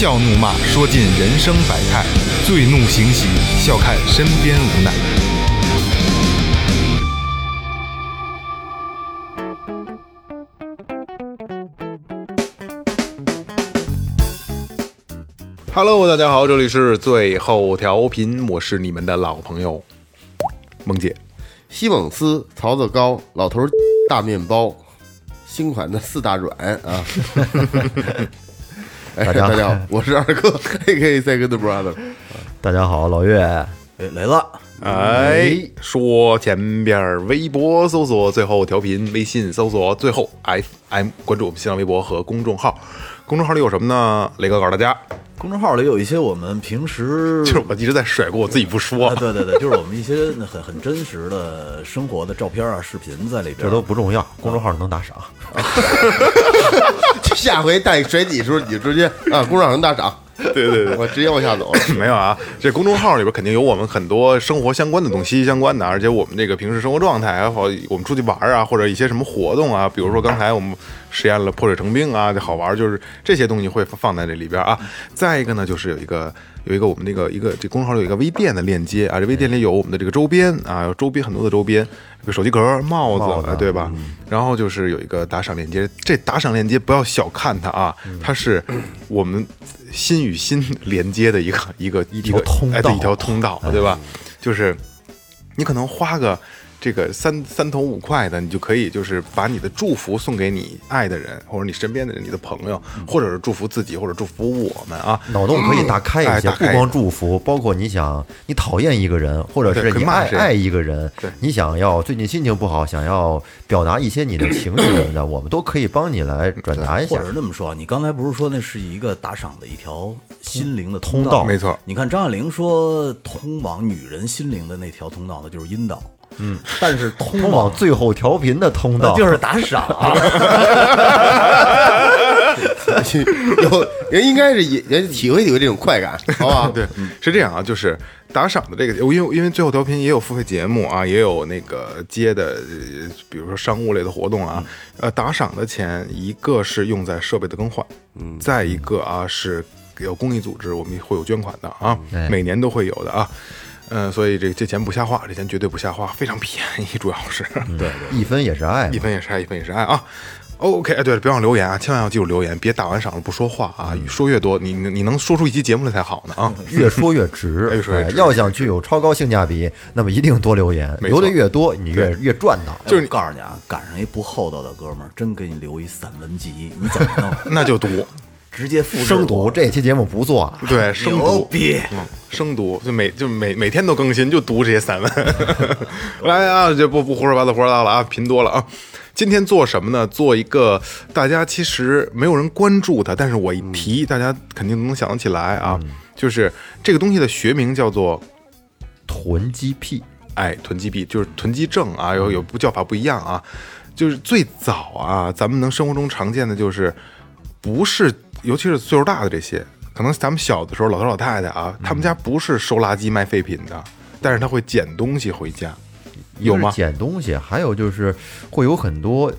笑怒骂，说尽人生百态；醉怒行喜，笑看身边无奈。Hello，大家好，这里是最后调频，我是你们的老朋友萌姐。西蒙斯、曹子高、老头儿大面包，新款的四大软啊！哎，大家大家好，我是二哥，A.K. Second Brother。大家好，老岳，哎，来了，哎，说前边儿微博搜索最后调频，微信搜索最后 FM，关注我们新浪微博和公众号。公众号里有什么呢？雷哥告诉大家，公众号里有一些我们平时 就是我一直在甩锅，我自己不说啊，。对对对，就是我们一些很很真实的生活的照片啊、视频在里边。这都不重要，公众号能打赏。下回带甩你的时候，你直接啊，公让人大涨，对对对，我直接往下走了。没有啊，这公众号里边肯定有我们很多生活相关的东西，息息相关的，而且我们这个平时生活状态，还有我们出去玩啊，或者一些什么活动啊，比如说刚才我们实验了破水成冰啊，这好玩，就是这些东西会放在这里边啊。再一个呢，就是有一个有一个我们那个一个这公众号有一个微店的链接啊，这微店里有我们的这个周边啊，有周边很多的周边，比如手机壳、帽子，哎对吧？然后就是有一个打赏链接，这打赏链接不要小看它啊，它是我们心与心连接的一个一个一条通道哎，一条通道，对吧？就是你可能花个这个三三头五块的，你就可以就是把你的祝福送给你爱的人，或者你身边的人、你的朋友，或者是祝福自己，或者祝福我们啊。脑洞可以大开一些，不光祝福，包括你想你讨厌一个人，或者是你爱爱一个人，你想要最近心情不好，想要表达一些你的情绪什么的，我们都可以帮你来转达一下或者。是那么说，你刚才不是说那是一个打赏的一条心灵的道？通道没错你看张爱玲说，通往女人心灵的那条通道呢，就是阴道。嗯，但是通通往最后调频的通道，就是打赏。有人应该是也也体会体会这种快感，好吧？对，是这样啊，就是打赏的这个，因为因为最后调频也有付费节目啊，也有那个接的，呃比如说商务类的活动啊，呃，打赏的钱一个是用在设备的更换，嗯，再一个啊是有公益组织，我们会有捐款的啊，哎每年都会有的啊。嗯，所以这这钱不瞎花，这钱绝对不瞎花，非常便宜，主要是，对，一分也是爱一。分也是爱，一分也是爱啊。OK，哎，对了，别忘了留言啊，千万要记住留言，别打完赏了不说话啊，说越多，你你你能说出一期节目来才好呢啊。越说越值，越说越值哎要想具有超高性价比，那么一定多留言，留的越多，你越越赚到。就是告诉你啊，赶上一不厚道的哥们儿，真给你留一散文集，你怎么弄？那就读，直接复制生读这期节目不做了，对，生读，嗯，生读，就每就每每天都更新，就读这些散文。来啊，就不不胡说八道胡说八道了啊，贫多了啊。今天做什么呢？做一个大家其实没有人关注它，但是我一提，大家肯定能想得起来啊。就是这个东西的学名叫做囤积癖。哎，囤积癖就是囤积症啊，有有不叫法不一样啊。就是最早啊，咱们能生活中常见的就是，不是，尤其是岁数大的这些，可能咱们小的时候，老头老太太啊，他们家不是收垃圾卖废品的，但是他会捡东西回家，有吗？捡东西，还有就是会有很多，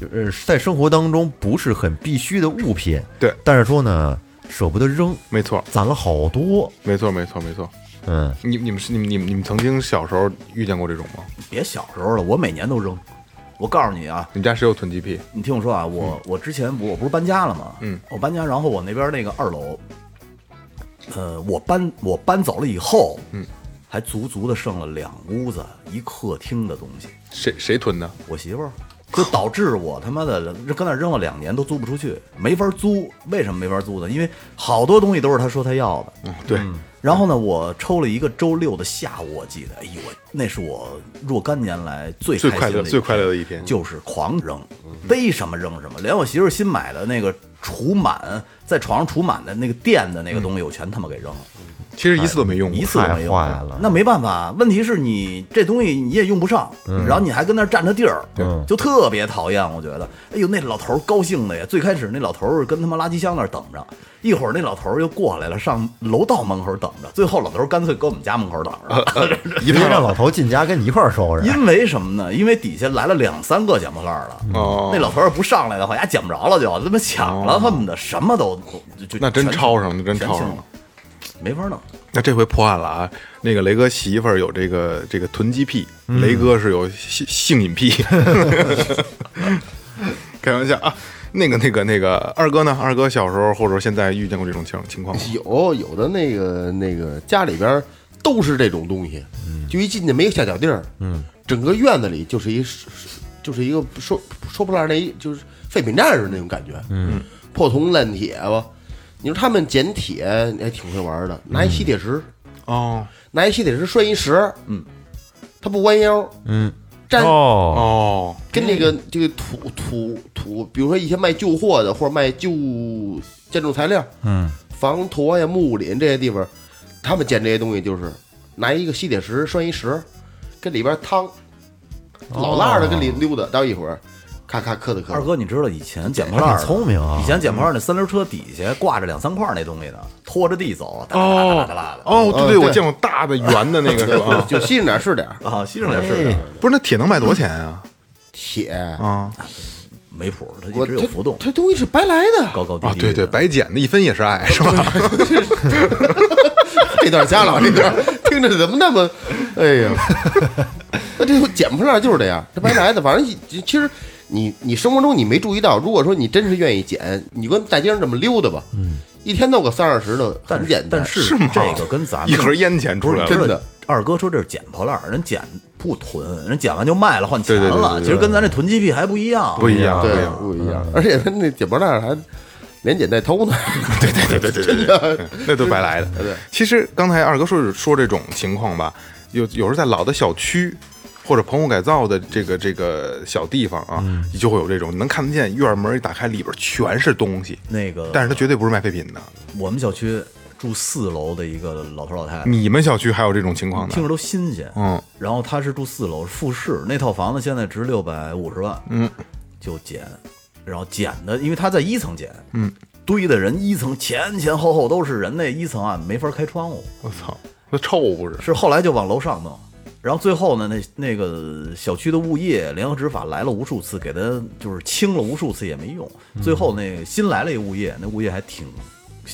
就是在生活当中不是很必须的物品，对，但是说呢舍不得扔，没错，攒了好多，没错，没错，没错。嗯，你你们是你们你们你们曾经小时候遇见过这种吗？别小时候了，我每年都扔。我告诉你啊，你们家谁有囤积癖？你听我说啊，我我之前我不是搬家了吗？嗯，我搬家，然后我那边那个二楼，呃，我搬我搬走了以后，嗯，还足足的剩了两屋子一客厅的东西。谁谁囤的？我媳妇儿，就导致我他妈的搁那扔了两年都租不出去，没法租。为什么没法租呢？因为好多东西都是他说他要的。嗯，对，然后呢，我抽了一个周六的下午，我记得，哎呦，那是我若干年来最最快乐最快乐的一天。就是狂扔，逮什么扔？什么，连我媳妇儿新买的那个储满在床上储满的那个垫的那个东西，我全他妈给扔了。其实一次都没用过一。次都没用过太坏了那没办法，问题是你这东西你也用不上，然后你还跟那儿占着地儿，嗯就特别讨厌。我觉得，哎呦，那老头高兴的呀！最开始那老头儿跟他妈垃圾箱那儿等着，一会儿那老头又过来了，上楼道门口等着，最后老头干脆搁我们家门口等着。一别让老头进家跟你一块儿收拾。因为什么呢？因为底下来了两三个捡破烂儿的，哦那老头要不上来的话，丫捡不着了就，他妈抢了，恨不得什么都就就那真全抄上了真全清抄上了没法弄。那这回破案了啊！那个雷哥媳妇儿有这个这个囤积癖，雷哥是有性性瘾癖。开玩笑啊！那个那个那个二哥呢？二哥小时候或者现在遇见过这种情情况吗？有有的那个那个家里边都是这种东西，就一进去没有下脚地儿，嗯，整个院子里就是一就是一个收收破烂那一就是废品站似的那种感觉，嗯，破铜烂铁吧。你说他们捡铁还挺会玩的，拿一吸铁石，哦。拿一吸铁石拴一石，嗯，他不弯腰，嗯，粘哦，哦，跟那个这个土土土，比如说一些卖旧货的或者卖旧建筑材料，嗯，房坨呀、木林这些地方，他们捡这些东西就是拿一个吸铁石拴一石，跟里边汤，老辣的跟里溜达，到一会儿，咔咔磕的磕的。二哥，你知道以前捡破烂儿聪明啊以前捡破烂儿那三轮车底下挂着两三块儿那东西呢，拖着地走，哒哒哒哒的。哦，对对，我见过大的圆的那个 是吧？就吸着点是点儿，啊，西城也是点，不是，那铁能卖多少钱啊？铁，啊没谱，它我一直有浮动，这东西是白来的。啊，高高低低。对对，，白捡的一分也是爱，是吧？这段加了，这段听着怎么那么，哎呀，那这捡破烂就是这样，这白来的。反正一其实你你生活中你没注意到，如果说你真是愿意捡，你跟大街上这么溜达吧，一天弄个三二十的，但很简单。但是是吗这个跟咱们一盒烟钱出来了，真的。二哥说这是捡破烂儿，人捡不囤，人捡完就卖了换钱对对对了。对对其实跟咱这囤积癖还不一样。不一样，不一对，样。不一样。而且他那捡破烂还连捡带偷呢。对对对对 对对对，那都白来的。对其实刚才二哥说说这种情况吧，有有时候在老的小区或者棚户改造的这个这个小地方啊，你就会有这种，你能看得见院门一打开，里边全是东西，那个，但是它绝对不是卖废品的。我们小区住四楼的一个老头老太太，你们小区还有这种情况呢？听着都新鲜。嗯，然后他是住四楼，复式那套房子现在值六百五十万，嗯，就捡，然后捡的，因为他在一层捡，嗯，堆的人一层前前后后都是人，那一层啊没法开窗户，我操，那臭不是？是后来就往楼上弄，然后最后呢，那那个小区的物业联合执法来了无数次，给他就是清了无数次也没用，最后那新来了一物业，那物业还挺。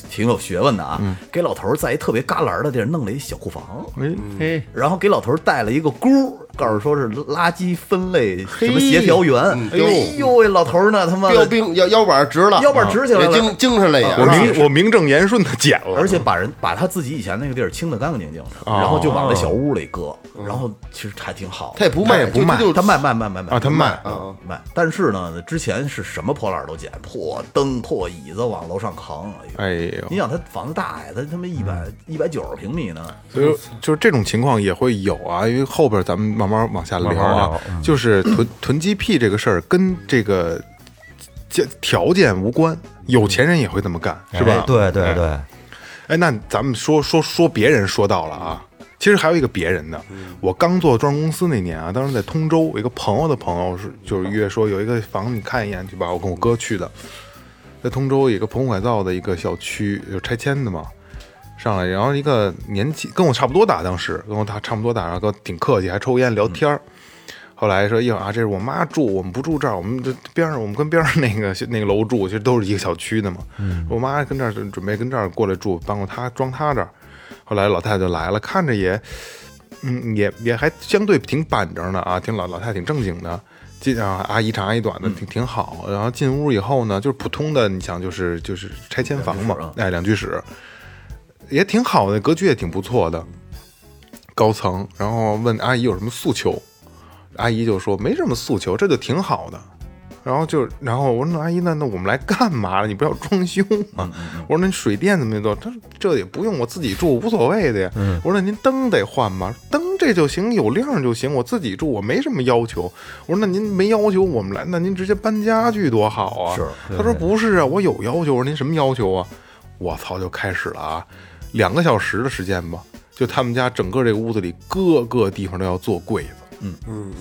挺有学问的啊，给老头儿在一特别旮旯的地儿弄了一小库房，哎，嘿，然后给老头儿带了一个箍，告诉说是垃圾分类什么协调员。哎呦，哎呦喂，老头儿呢，他妈的，标兵腰腰板直了，腰板直起来了。也精精神了也。我名我名正言顺的捡了，而且把人把他自己以前那个地儿清的干干净净的，然后就往那小屋里搁，然后其实还挺好他。也不卖，也不卖。他卖卖卖卖卖啊，他卖啊，卖，但是呢，之前是什么破烂都捡，破灯、破椅子往楼上扛。哎你，想他房子大呀，他他妈一百一百九十平米呢，所以就是这种情况也会有啊，因为后边咱们慢慢往下聊慢慢啊聊，嗯。就是囤 囤积癖这个事儿跟这个条条件无关，有钱人也会这么干，是吧？哎？对对对，哎，那咱们说说说别人说到了啊，其实还有一个别人的。我刚做装饰公司那年啊，当时在通州，我一个朋友的朋友是就是约说有一个房子你看一眼去吧，我跟我哥去的，在通州有一个棚户改造的一个小区，有拆迁的嘛。上来，然后一个年纪跟我差不多大，当时跟我大差不多大，然后跟我挺客气，还抽烟聊天儿。后来说，一会儿啊，这是我妈住，我们不住这儿，我们这边上，我们跟边上那个那个楼住，其实都是一个小区的嘛。我妈跟这儿准备跟这儿过来住，搬过她装她这儿。后来老太太就来了，看着也，嗯，也也还相对挺板正的啊，挺老老太太挺正经的。进啊，阿姨长阿姨短的，挺挺好。然后进屋以后呢，就是普通的，你想就是就是拆迁房嘛哎，两居室，也挺好的，格局也挺不错的，高层。然后问阿姨有什么诉求，阿姨就说没什么诉求，这就挺好的。然后就，然后我说那阿姨那那我们来干嘛了？你不要装修吗？我说那水电怎么做？他说这也不用，我自己住无所谓的呀。我说那您灯得换吗？灯这就行，有亮就行，我自己住我没什么要求。我说那您没要求，我们来，那您直接搬家具多好啊！是他说不是啊，我有要求。我说您什么要求啊？我操，就开始了啊！两个小时的时间吧，就他们家整个这个屋子里各个地方都要做柜子。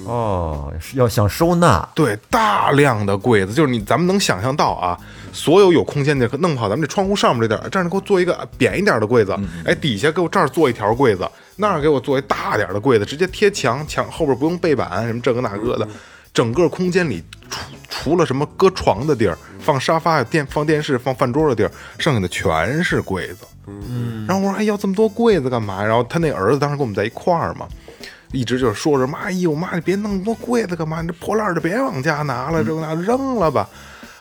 哦，要想收纳，对，大量的柜子，就是你咱们能想象到啊，所有有空间的弄不好咱们这窗户上面这点儿，这儿给我做一个扁一点的柜子，哎，底下给我这儿做一条柜子，那儿给我做一大点的柜子，直接贴墙，墙后边不用背板，什么这个那个的，整个空间里除除了什么搁床的地儿、放沙发、电放电视、放饭桌的地儿，剩下的全是柜子。嗯，然后我说，哎，要这么多柜子干嘛？然后他那儿子当时跟我们在一块儿嘛。一直就是说着妈，哎呦妈，你别弄那么多柜子干嘛？你这破烂就别往家拿了，这那扔了吧。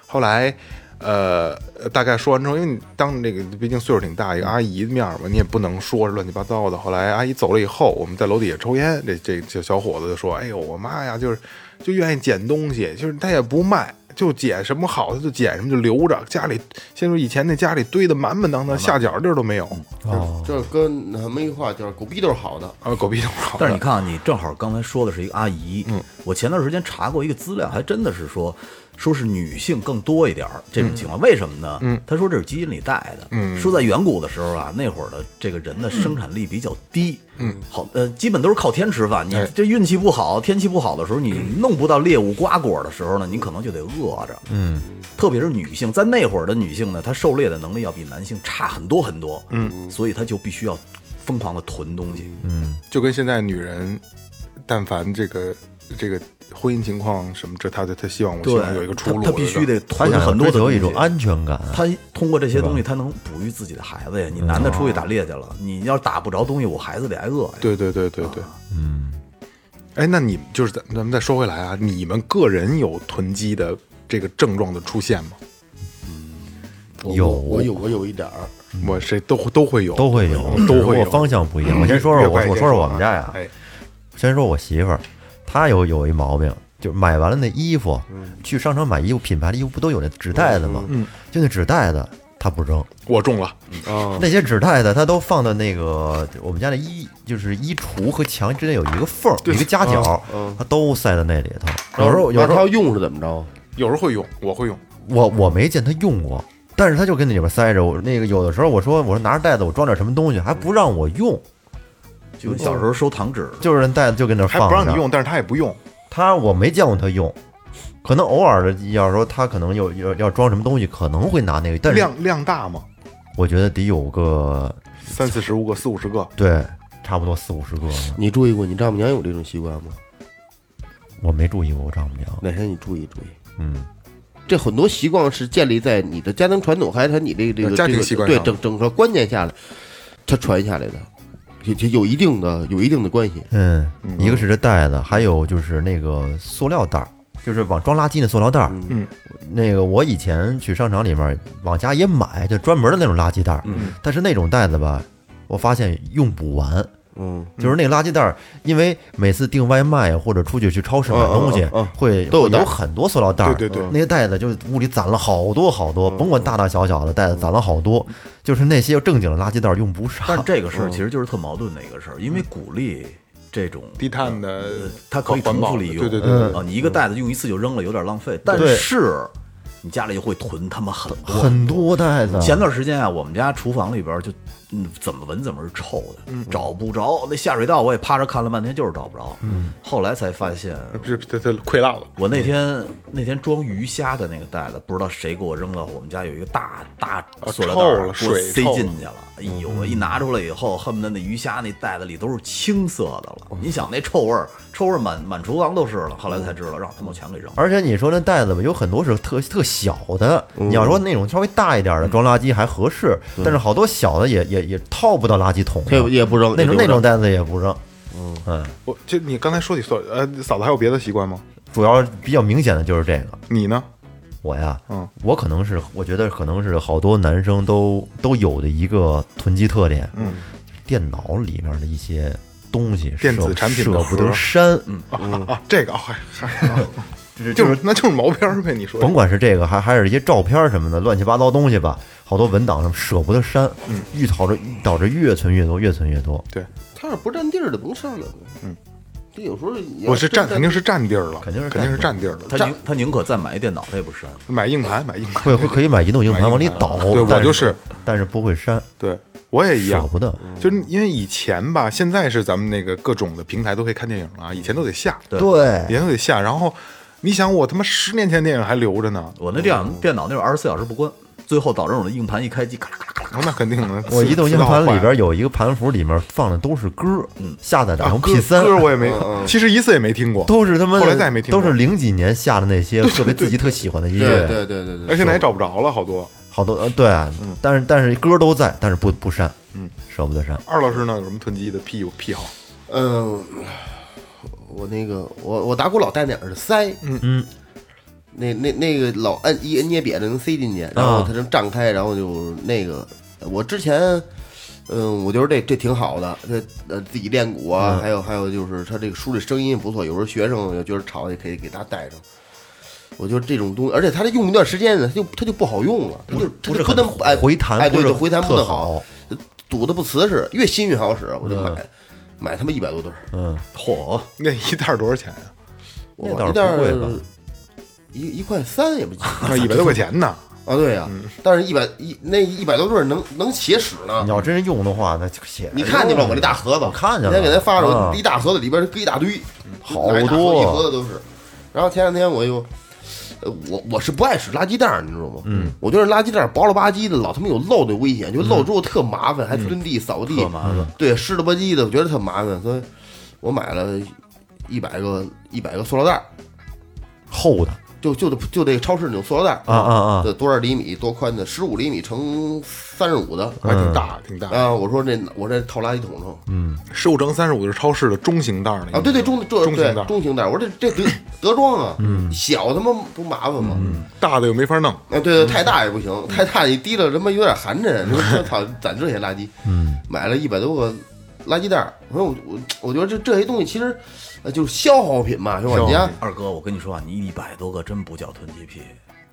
后来，呃，大概说完之后，因为你当那个毕竟岁数挺大，一个阿姨的面嘛，你也不能说乱七八糟的。后来阿姨走了以后，我们在楼底下抽烟，这这这小伙子就说：“哎呦，我妈呀，就是就愿意捡东西，就是他也不卖，就捡什么好的就捡什么就留着，家里先说以前那家里堆的满满当当，下脚地儿都没有。哦，这跟那么一句话叫“狗逼都是好的。啊，狗逼都是好的。但是你看啊，你正好刚才说的是一个阿姨，嗯，我前段时间查过一个资料，还真的是说，说是女性更多一点儿这种情况，为什么呢？嗯，他说这是基因里带的，嗯，说在远古的时候啊，那会儿的这个人的生产力比较低，嗯，好，呃，基本都是靠天吃饭，你这运气不好，天气不好的时候，你弄不到猎物瓜果的时候呢，你可能就得饿着，嗯，特别是女性，在那会儿的女性呢，她狩猎的能力要比男性差很多很多，嗯，所以她就必须要疯狂的囤东西，嗯。就跟现在女人，但凡这个这个婚姻情况什么，这他他他希望我希对望有一个，出路，她她必须得囤他想很多的东西追求一种安全感，他通过这些东西，他能哺育自己的孩子呀。你男的出去打猎去了，你要打不着东西，我孩子得挨饿呀。对对对对对，嗯。哎，那你就是咱咱们再说回来啊，你们个人有囤积的这个症状的出现吗？嗯。有。我有我有一点儿，我谁都都会有，都会有，都会有。只不过方向不一样。我先说说我，我说说我们家呀，哎，先说我媳妇儿，她有有一毛病，就是买完了那衣服，去商场买衣服，品牌的衣服不都有那纸袋子吗？嗯，就那纸袋子他不扔，我中了，那些纸袋子他都放到那个我们家的衣，就是衣橱和墙之间有一个缝儿，有一个夹角，他都塞在那里头。有时候有时候他要用是怎么着？有时候会用，我会用，我我没见他用过。但是他就跟那里边塞着，我那个有的时候我说我说拿着袋子我装点什么东西，还不让我用，就跟小时候收糖纸，就是人袋子就跟那还放着。不让你用，但是他也不用，他我没见过他用，可能偶尔的，要是说他可能有要要装什么东西，可能会拿那个，但是量量大吗？我觉得得有个三四十五个，四五十个，对，差不多四五十个呢。你注意过你丈母娘有这种习惯吗？我没注意过我丈母娘，哪天你注意注意。嗯，这很多习惯是建立在你的家庭传统，还是他你这个这个家庭这个对习惯上整整个观念下来，他传下来的，有有有一定的有一定的关系。嗯，一个是这袋子，还有就是那个塑料袋儿，就是往装垃圾的塑料袋儿。嗯，那个我以前去商场里面往家也买，就专门的那种垃圾袋儿。嗯，但是那种袋子吧，我发现用不完。嗯，就是那个垃圾袋儿，因为每次订外卖或者出去去超市买东西会都有很多塑料袋儿。对对对。那些袋子就屋里攒了好多好多，甭管大大小小的袋子攒了好多，就是那些正经的垃圾袋儿用不上。但。这个事儿其实就是特矛盾的一个事儿，因为鼓励这种低碳的呃，它可以重复利用，对对对对。啊，你一个袋子用一次就扔了，有点浪费。但是你家里就会囤他妈很多。很多袋子，前段时间啊，我们家厨房里边就，嗯，怎么闻怎么是臭的，找不着。那下水道，我也趴着看了半天，就是找不着。嗯，后来才发现，这这这溃烂了，我那天那天装鱼虾的那个袋子，不知道谁给我扔了，我们家有一个大大塑料袋给我塞进去了。哎呦，我一拿出来以后，恨不得那鱼虾那袋子里都是青色的了。你想那臭味儿，臭味儿满满厨房都是了。后来才知道，让他们全给扔了。而且你说那袋子吧，有很多是特特小的，你要说那种稍微大一点的装垃圾还合适，但是好多小的也也也套不到垃圾桶也，也不扔那种那种袋子也不扔。嗯，我就你刚才说起所呃，嫂子还有别的习惯吗？主要比较明显的就是这个。你呢？我呀，嗯，我可能是我觉得可能是好多男生都都有的一个囤积特点，嗯，电脑里面的一些东西，舍电子产品舍不得删，嗯啊，这个啊还还就是就是那就是毛片儿呗，你说甭管是这个，还还是一些照片什么的，乱七八糟东西吧，好多文档上舍不得删，嗯愈导着导致越存越多，越存越多。对，它要不占地儿的甭删了。嗯，这有时候我是占肯定是占地儿了，肯定是肯定是占占地儿了。他宁他宁可再买一电脑，他也不删。买硬盘，买硬盘，会会可以买移动硬盘往里倒，对我就是，但是不会删。对，我也一样。舍，不得。就是因为以前吧，现在是咱们那个各种的平台都可以看电影了啊，以前都得下，对。以对，前都得下。然后你想，我他妈十年前电影还留着呢，我那电脑电脑那会儿二十四小时不关，最后导致我的硬盘一开机，咔啦咔啦咔那肯定的。我移动硬盘里边有一个盘符，里面放的都是歌，嗯，下载的然后歌 P 三，歌我也没，其实一次也没听过，都是他妈后来再也没听过。都是零几年下的那些特别自己特喜欢的音对乐，对对对对，而现在也找不着了，好多。好多呃对，但是但是歌都在，但是不不删，嗯，舍不得删。二老师呢，有什么囤积的癖癖好？嗯，我那个我我打鼓老带那耳塞，嗯嗯，那那那个老摁一摁捏瘪的能塞进去，然后它能张开，然后就那个我之前。嗯，我觉得这这挺好的，这呃自己练鼓啊，还有还有就是他这个书里声音不错，有时候学生也觉得吵也可以给他带上。我觉得这种东西，而且它这用一段时间呢，它就它就不好用了，它就它不是很就不能哎回弹哎对对，回弹不特能好好，堵的不瓷实，越新越好使，我就买买他妈一百多对儿，嗯，嚯，那一袋多少钱呀？那袋不贵一一块三也不一百多块钱呢？啊，对呀，但是一百一那一百多对儿能能写使呢你。要真是用的话，那就写。你看见了我这大盒子？我看见了那天给他发着，一大盒子里边搁一大堆，好多一盒子都是。然后前两天我又，呃，我我是不爱使垃圾袋儿，你知道吗？嗯，我觉得垃圾袋儿薄了吧唧的，老他妈有漏的危险，就漏之后特麻烦，还蹲地扫地，特麻烦。对，湿了吧唧的，我觉得特麻烦，所以我买了一百个一百个塑料袋儿，厚的就就就这个超市那种塑料袋儿啊啊啊这多少厘米多宽的？十五厘米乘三十五的还挺大，挺大。啊！我说这我这套垃圾桶上十五乘三十五是超市的中型袋儿那个啊，对对中中型袋儿，中型袋，我说这这德德装啊，小他妈不麻烦吗？大的又没法弄。啊，对对，太大也不行，太大你提了他妈有点寒碜，你说操，攒这些垃圾，嗯，买了一百多个垃圾袋儿，我说我我我觉得这这些东西其实呃就是消耗品嘛，是吧？二哥，我跟你说啊，你一百多个真不叫囤积癖。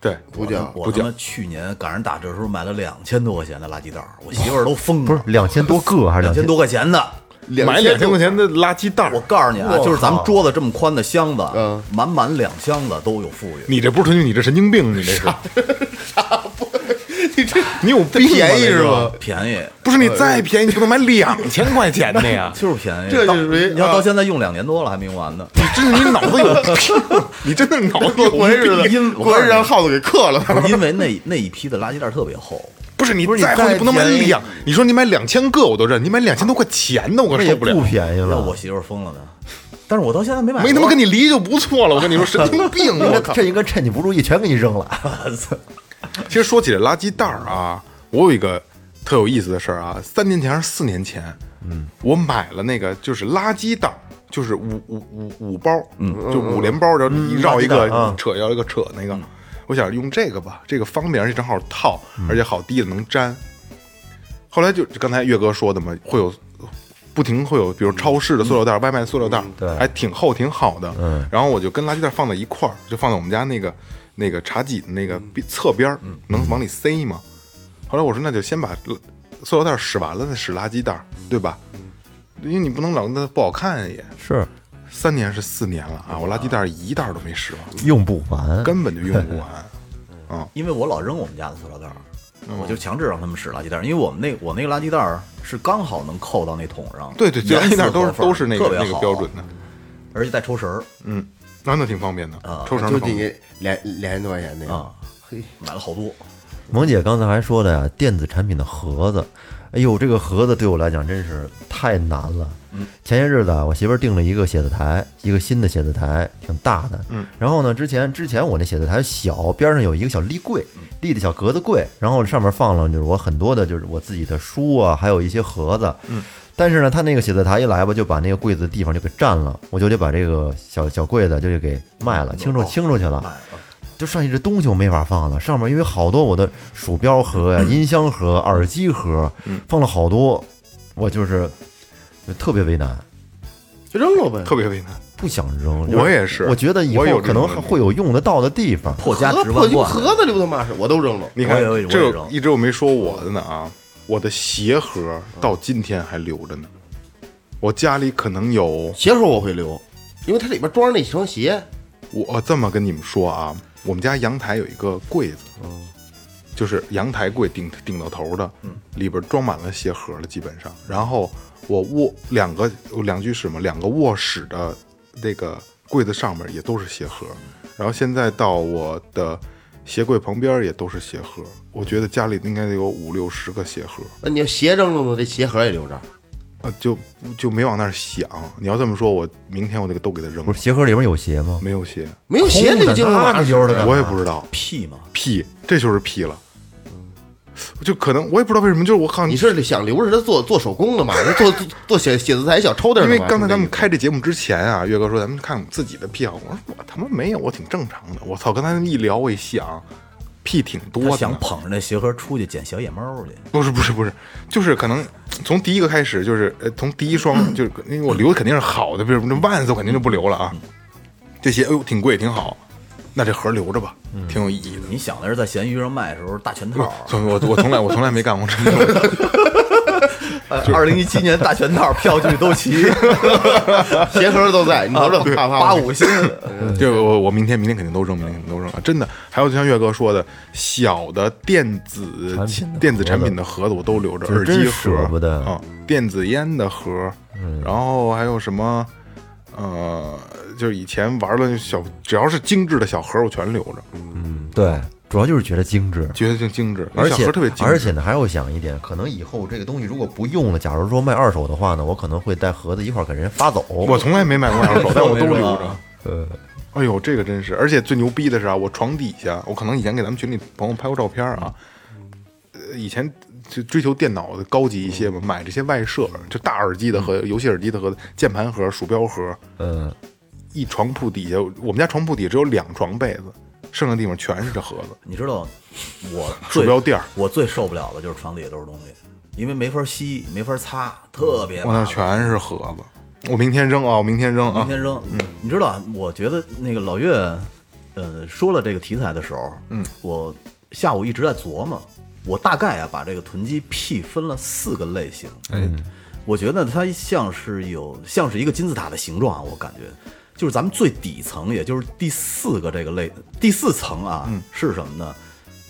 对，不叫我他妈去年赶上打折的时候买了两千多块钱的垃圾袋，我媳妇儿都疯了。不是两千多个还是两两千多块钱的，买两千块钱的垃圾袋我，告诉你啊，就是咱们桌子这么宽的箱子嗯，满满两箱子都有富裕。你这不是囤积，你这神经病，你这是。你这你有便宜是吧？便宜，不是你再便宜，你不能买两千块钱的呀！就是便宜。这就是属于你要啊到现在用两年多了还没用完呢。你真是你脑子有病，你真的脑子有过日子，让耗子给克了。因为那那一批的垃圾袋特别厚，不是你不是你再再厚你不能买两，你说你买两千个我都认，你买两千多块钱的我可受不了不。便宜了。要我媳妇疯了呢。但是我到现在没买过，没他妈跟你离就不错了，我跟你说神经病！我靠！这应该趁你不注意全给你扔了。其实说起这垃圾袋儿啊，我有一个特有意思的事儿啊，三年前还是四年前，嗯，我买了那个就是垃圾袋儿，就是五五五五包，嗯，就五连包，然后一绕一个扯，要一个扯那个，我想用这个吧，这个方便，而且正好套，而且好滴的能粘。后来就刚才岳哥说的嘛，会有不停会有，比如超市的塑料袋、外卖的塑料袋，对。还挺厚挺好的。嗯，然后我就跟垃圾袋放在一块儿，就放在我们家那个那个茶几的那个边侧边儿，能往里塞吗。后来我说那就先把塑料袋使完了再使垃圾袋，对吧？因为你不能老那不好看也。是。三年是四年了啊，我垃圾袋一袋都没使完，用不完，根本就用不完。因为我老扔我们家的塑料袋儿，我就强制让他们使垃圾袋儿，因为我们那我那个垃圾袋儿是刚好能扣到那桶上，对对，这垃圾袋都是都是那个那个标准的，而且带抽绳儿。嗯，那那挺方便的啊，抽绳就的方便。这个两两千多块钱那个啊，嘿，买了好多。萌姐刚才还说的呀，电子产品的盒子，哎呦，这个盒子对我来讲真是太难了。前些日子啊，我媳妇儿订了一个写字台，一个新的写字台，挺大的。嗯，然后呢，之前之前我那写字台小，边上有一个小立柜，立的小格子柜，然后上面放了就是我很多的就是我自己的书啊，还有一些盒子。嗯。但是呢，他那个写字台一来吧，就把那个柜子的地方就给占了，我就得把这个小小柜子就得给卖了，清出清出去了。就剩下这东西我没法放了，上面因为好多我的鼠标盒呀、音箱盒、耳机盒，放了好多，我就是就特别为难，就扔了呗。特别为难，不想扔。我也是我觉得以后可能会有用得到的地方。破家值万贯，盒子留他妈是，我都扔了。你看这一直我没说我的呢啊，我的鞋盒到今天还留着呢。我家里可能有鞋盒我会留，因为它里边装着那双鞋。我这么跟你们说啊，我们家阳台有一个柜子，就是阳台柜顶顶到头的，嗯里边装满了鞋盒了，基本上。然后我卧两个两居室嘛，两个卧室的那个柜子上面也都是鞋盒，然后现在到我的鞋柜旁边也都是鞋盒，我觉得家里应该得有五六十个鞋盒。那你要鞋扔了呢，这鞋盒也留着。啊，就就没往那儿想。你要这么说，我明天我得都给它扔了不是。鞋盒里面有鞋吗？没有鞋，没有鞋那就进了那你就是我也不知道，屁嘛，屁，这就是屁了。就可能我也不知道为什么，就是我靠你是想留着它做做手工的嘛？做做做写写字台小抽屉因？为刚才咱们开这节目之前啊，岳哥说咱们看自己的癖好，我说我他妈没有，我挺正常的。我操，刚才一聊，我一想，屁挺多的。想捧着那鞋盒出去捡小野猫去。不是不是不是，就是可能从第一个开始，就是呃，从第一双，就是因为我留的肯定是好的，比如那万斯我肯定就不留了啊。这鞋哎呦挺贵挺好，那这盒留着吧，挺有意义的。你想的是在闲鱼上卖的时候大全套，从我我从来我从来没干过这种事。二零一七年大全套票据都齐，鞋盒都在，你瞅瞅，八五新。这个我我明天明天肯定都扔，明天肯定都扔啊！真的，还有就像岳哥说的，小的电子电子产品的盒子我都留着，耳机盒不得啊，电子烟的盒，然后还有什么呃，就是以前玩的小，只要是精致的小盒，我全留着，嗯对，主要就是觉得精致。觉得挺精致，而且盒特别精致，而且呢，还要想一点，可能以后这个东西如果不用了，假如说卖二手的话呢，我可能会带盒子一块儿给人家发走。我从来没买过二手，但我都留着。呃，哎呦，这个真是！而且最牛逼的是啊，我床底下，我可能以前给咱们群里朋友拍过照片啊。呃，以前就追求电脑的高级一些嘛，买这些外设，就大耳机的和游戏耳机的和键盘盒、鼠标盒，嗯，一床铺底下，我们家床铺底下只有两床被子，剩下地方全是这盒子。你知道我最鼠标垫儿我最受不了的就是床底下都是东西，因为没法吸，没法擦，特别我那。全是盒子。我明天扔啊！我明天扔啊！明天扔。嗯你知道啊，我觉得那个老岳，呃，说了这个题材的时候，嗯，我下午一直在琢磨，我大概啊把这个囤积癖分了四个类型。嗯，我觉得它像是有像是一个金字塔的形状啊，我感觉就是咱们最底层，也就是第四个这个类第四层啊，是什么呢？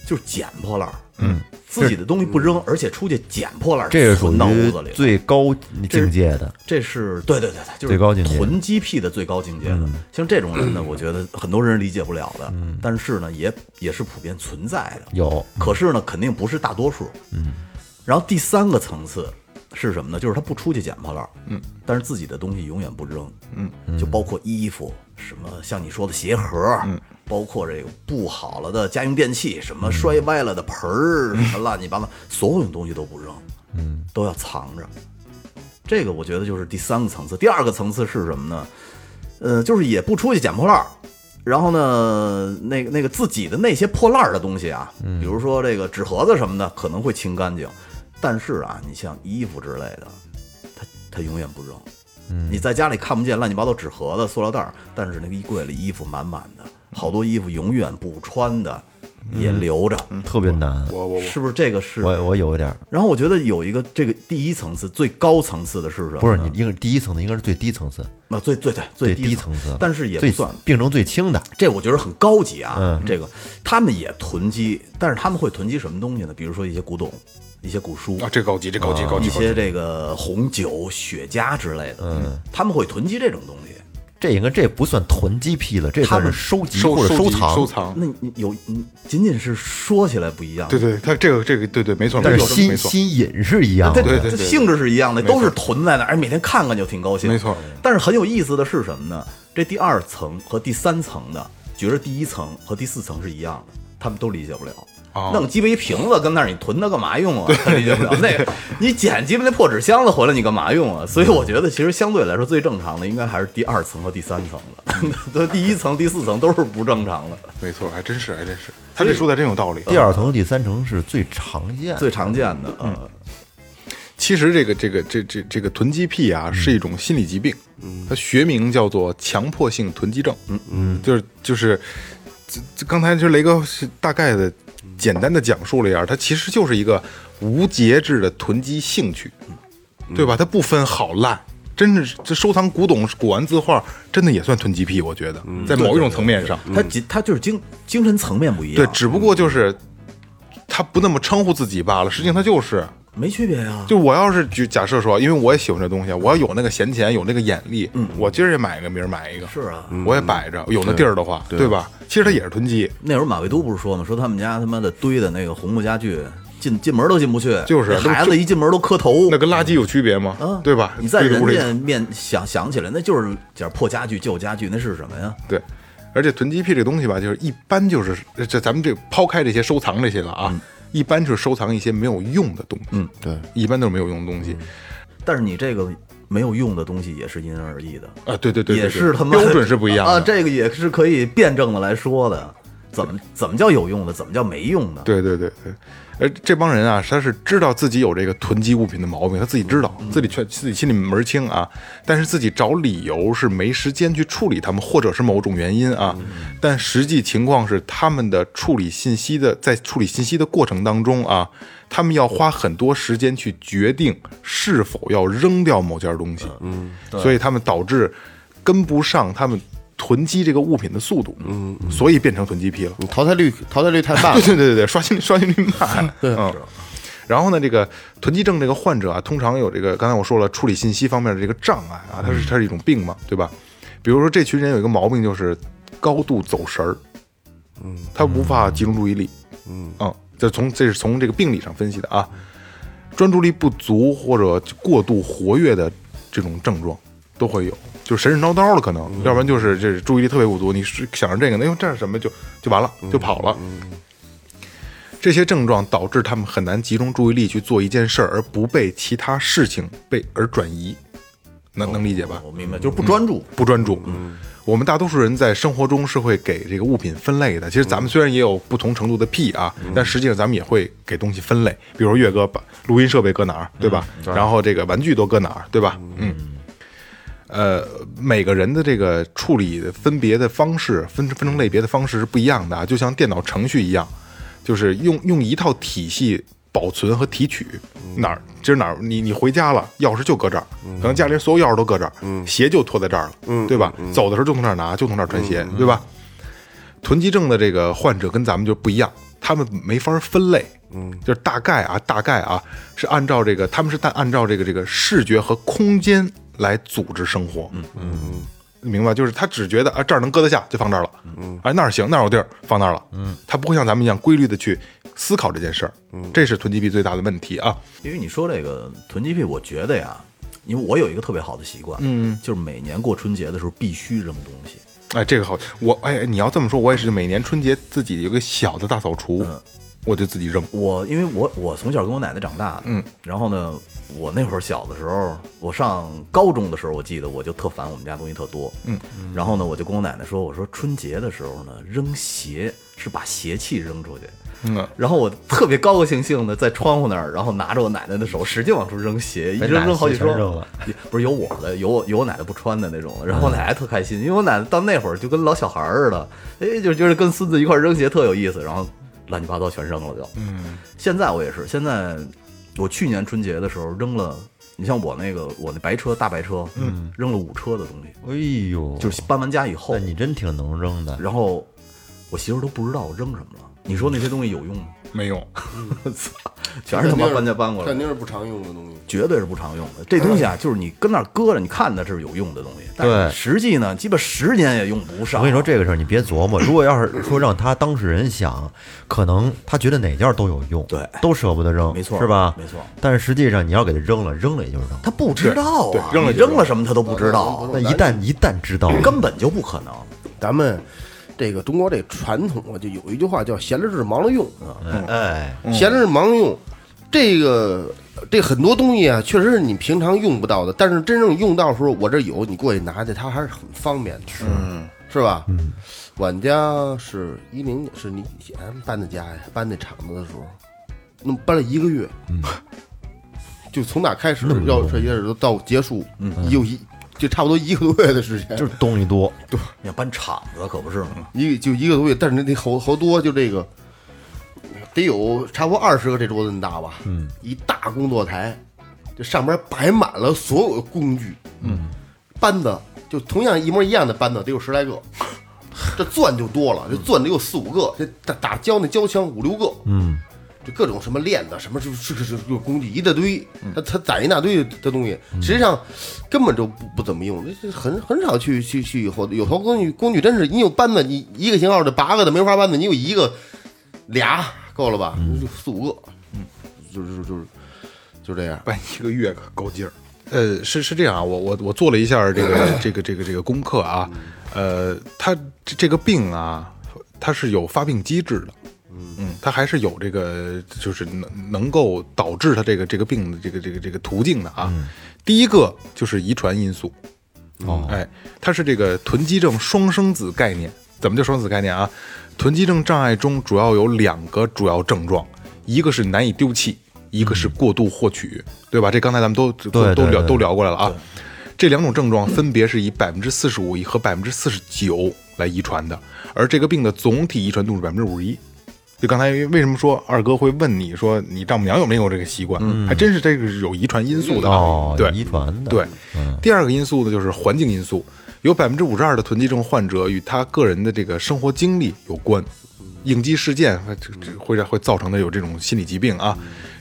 就是捡破烂儿。嗯，自己的东西不扔，而且出去捡破烂儿，这是属存到屋于子里。最高境界的。这是对对对对，就是最高境界囤积癖的最高境界的。像这种人呢，我觉得很多人理解不了的，但是呢，也也是普遍存在的。有可是呢，肯定不是大多数。嗯，然后第三个层次是什么呢？就是他不出去捡破烂，嗯，但是自己的东西永远不扔，嗯，就包括衣服，什么像你说的鞋盒，嗯，包括这个不好了的家用电器，什么摔歪了的盆儿，什么乱七八糟，所有东西都不扔，嗯，都要藏着。这个我觉得就是第三个层次。第二个层次是什么呢？呃，就是也不出去捡破烂儿，然后呢，那个那个自己的那些破烂儿的东西啊，比如说这个纸盒子什么的，可能会清干净，但是啊，你像衣服之类的，他他永远不扔。你在家里看不见乱七八糟纸盒子、塑料袋，但是那个衣柜里衣服满满的，好多衣服永远不穿的也留着，特别难。我我我是不是？这个是。我我有一点儿，然后我觉得有一个这个第一层次、最高层次的是什么？不是你应该是第一层次，应该是最低层次，那，最最对最低层次，但是也算。病症最轻的。这我觉得很高级啊，嗯这个他们也囤积，但是他们会囤积什么东西呢？比如说一些古董、一些古书啊，这高级，这高级，高级，一些这个红酒、雪茄之类的，嗯，他们会囤积这种东西。这应该这不算囤积癖了，这算是他们收集收或者收藏。收藏。那你有你仅仅是说起来不一样，对对，他这个这个对对，没错，但是没错，没心，心瘾是一样的。对对性质是一样的，都是囤在那儿，哎，每天看看就挺高兴。没错。但是很有意思的是什么呢？这第二层和第三层的，觉得第一层和第四层是一样的，他们都理解不了。哦弄鸡巴一瓶子跟那儿，你囤它干嘛用啊？他理解不了。那个你捡鸡巴那破纸箱子回来，你干嘛用啊？所以我觉得，其实相对来说最正常的，应该还是第二层和第三层的。都第一层、第四层都是不正常的，没错，还真是，还真是，他这说的真有道理。第二层和第三层是最常见，最常见的。嗯，其实这个这个这这这个囤积癖啊，是一种心理疾病，它学名叫做强迫性囤积症。嗯嗯，就是就是，这这刚才就雷哥是大概的简单的讲述了一下，它其实就是一个无节制的囤积兴趣，对吧？它不分好烂。真的是，这收藏古董、古玩字画，真的也算囤积癖。我觉得，在某一种层面上，他精他就是精精神层面不一样。对，只不过就是他他不那么称呼自己罢了，实际上他就是。没区别呀。就我要是举假设说，因为我也喜欢这东西，我要有那个闲钱，有那个眼力，我今儿也买一个，明儿买一个，是啊，我也摆着，有那地儿的话，对吧？其实它也是囤积，那时候马未都不是说吗？说他们家他妈的堆的那个红木家具，进进门都进不去，就是那孩子一进门都磕头。那跟垃圾有区别吗？啊，对吧？你在人家面想想起来，那就是点破家具、旧家具，那是什么呀？对，而且囤积癖这东西吧，就是一般就是这咱们这抛开这些收藏这些了啊，一般就是收藏一些没有用的东西，嗯，对，一般都是没有用的东西。但是你这个没有用的东西也是因人而异的，啊，对对对，对也是他妈标准是不一样的。啊，这个也是可以辩证的来说的。怎么怎么叫有用的？怎么叫没用的？对对对对，而这帮人啊，他是知道自己有这个囤积物品的毛病，他自己知道，自己全自己心里门儿清啊，但是自己找理由是没时间去处理他们，或者是某种原因啊。但实际情况是，他们的处理信息的在处理信息的过程当中啊，他们要花很多时间去决定是否要扔掉某件东西，嗯，所以他们导致跟不上他们。囤积这个物品的速度，嗯，所以变成囤积癖了。淘汰率淘汰率太大了 对，对对对对，刷新刷新率慢。对，嗯。然后呢，这个囤积症这个患者啊，通常有这个刚才我说了，处理信息方面的这个障碍啊，它是它是一种病嘛，对吧？比如说这群人有一个毛病，就是高度走神儿，嗯，他无法集中注意力，嗯这从这是从这个病理上分析的啊，专注力不足或者过度活跃的这种症状都会有。就是神神叨叨的可能，要不然就是这注意力特别不足。你是想着这个，那哟这是什么就就完了，就跑了。这些症状导致他们很难集中注意力去做一件事儿，而不被其他事情被而转移。能能理解吧？我明白，就是不专注。不专注。我们大多数人在生活中是会给这个物品分类的。其实咱们虽然也有不同程度的癖啊，但实际上咱们也会给东西分类。比如岳哥把录音设备搁哪儿，对吧？然后这个玩具都搁哪儿，对吧？嗯。呃，每个人的这个处理的分别的方式，分分成类别的方式是不一样的啊，就像电脑程序一样，就是用用一套体系保存和提取。哪儿今儿哪儿你你回家了，钥匙就搁这儿，可能家里所有钥匙都搁这儿，鞋就脱在这儿了，对吧？走的时候就从这儿拿，就从这儿穿鞋，对吧？囤积症的这个患者跟咱们就不一样，他们没法分类，嗯，就是大概啊，大概啊，是按照这个，他们是按按照这个这个视觉和空间来组织生活，嗯嗯。嗯，明白？就是他只觉得啊这儿能搁得下就放这儿了，嗯，哎那儿行那儿有地儿放那儿了，嗯，他不会像咱们一样规律的去思考这件事儿，嗯，这是囤积癖最大的问题啊，因为你说这个囤积癖，我觉得呀，因为我有一个特别好的习惯，嗯，就是每年过春节的时候必须扔东西。哎这个好，我哎你要这么说，我也是每年春节自己有个小的大扫除，我就自己扔，我因为我我从小跟我奶奶长大的，嗯，然后呢，我那会儿小的时候，我上高中的时候，我记得我就特烦我们家东西特多，嗯，然后呢，我就跟我奶奶说，我说春节的时候呢，扔鞋是把邪气扔出去，嗯，然后我特别高高兴兴的在窗户那儿，然后拿着我奶奶的手使劲往出扔鞋，一扔扔好几双，不是有我的，有我有我奶奶不穿的那种，然后我奶奶特开心，因为我奶奶到那会儿就跟老小孩儿似的，哎，就觉得跟孙子一块儿扔鞋特有意思，然后乱七八糟全扔了就。嗯，现在我也是，现在我去年春节的时候扔了，你像我那个我那白车大白车，嗯，扔了五车的东西，哎呦，就是搬完家以后那，你真挺能扔的。然后我媳妇都不知道我扔什么了。你说那些东西有用吗？没用，全是他妈搬家搬过来的肯。定是不常用的东西。绝对是不常用的。这东西啊，就是你跟那儿搁着，你看它是有用的东西，但对是实际呢，基本十年也用不上。我跟你说这个事儿，你别琢磨。如果要是说让他当事人想，可能他觉得哪件都有用，对都舍不得扔，没错是吧？没错。但是实际上你要给他扔了，扔了也就是扔。他不知道对啊，扔了就扔了什么他都不知道，那一旦一旦知道，根本就不可能。咱们这个中国这传统啊，就有一句话叫“闲着是忙着用”啊，哎，闲着是忙着用。这个这很多东西啊，确实是你平常用不到的，但是真正用到的时候，我这有，你过去拿去，它还是很方便的，是。是吧？嗯，我们家是一零年，是你以前搬的家呀，搬那厂子的时候，那么搬了一个月，就从哪开始要这些都到结束，有一就差不多一个多月的时间，就是东西多，你要搬厂子可不是吗？一个就一个多月，但是那那好好多就这个，得有差不多二十个这桌子那么大吧，嗯，一大工作台，这上边摆满了所有的工具，嗯，扳子就同样一模一样的扳子得有十来个，这钻就多了，这钻得有四五个，这打打胶那胶枪五六个，嗯，就各种什么链子，什么是是是是工具一大堆，他他攒一大堆的东西，实际上根本就不不怎么用，这这很很少去去去以后有头工具工具真是你有扳子，你一个型号的八个的梅花扳子，你有一个俩够了吧？就四五个，嗯，就是就是就是就这样。办一个月可够劲儿。呃，是是这样啊，我我我做了一下这个 这个这个这个功课啊，呃，他这这个病啊，它是有发病机制的，嗯，它还是有这个就是能能够导致它这个这个病的这个这个这个途径的啊。第一个就是遗传因素，哦，哎，它是这个囤积症双生子概念，怎么叫双子概念啊？囤积症障碍中主要有两个主要症状，一个是难以丢弃。一个是过度获取，对吧？这刚才咱们都都都聊都聊过来了啊。这两种症状分别是以百分之四十五和百分之四十九来遗传的，而这个病的总体遗传度是百分之五十一。就刚才为什么说二哥会问你说你丈母娘有没有这个习惯？还真是这个是有遗传因素的哦，对，遗传的。对，第二个因素呢就是环境因素，有百分之五十二的囤积症患者与他个人的这个生活经历有关，应激事件会会会造成的有这种心理疾病啊。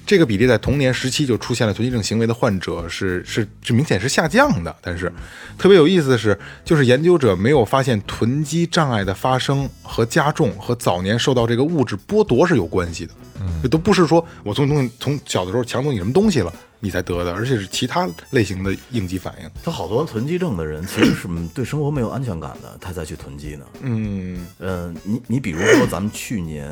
这个比例在童年时期就出现了囤积症行为的患者是是是明显是下降的，但是特别有意思的是，就是研究者没有发现囤积障碍的发生和加重和早年受到这个物质剥夺是有关系的，这都不是说我从从从小的时候抢走你什么东西了。你才得的，而且是其他类型的应激反应。他好多囤积症的人其实是对生活没有安全感的，他才去囤积呢。嗯，呃，你你比如说咱们去年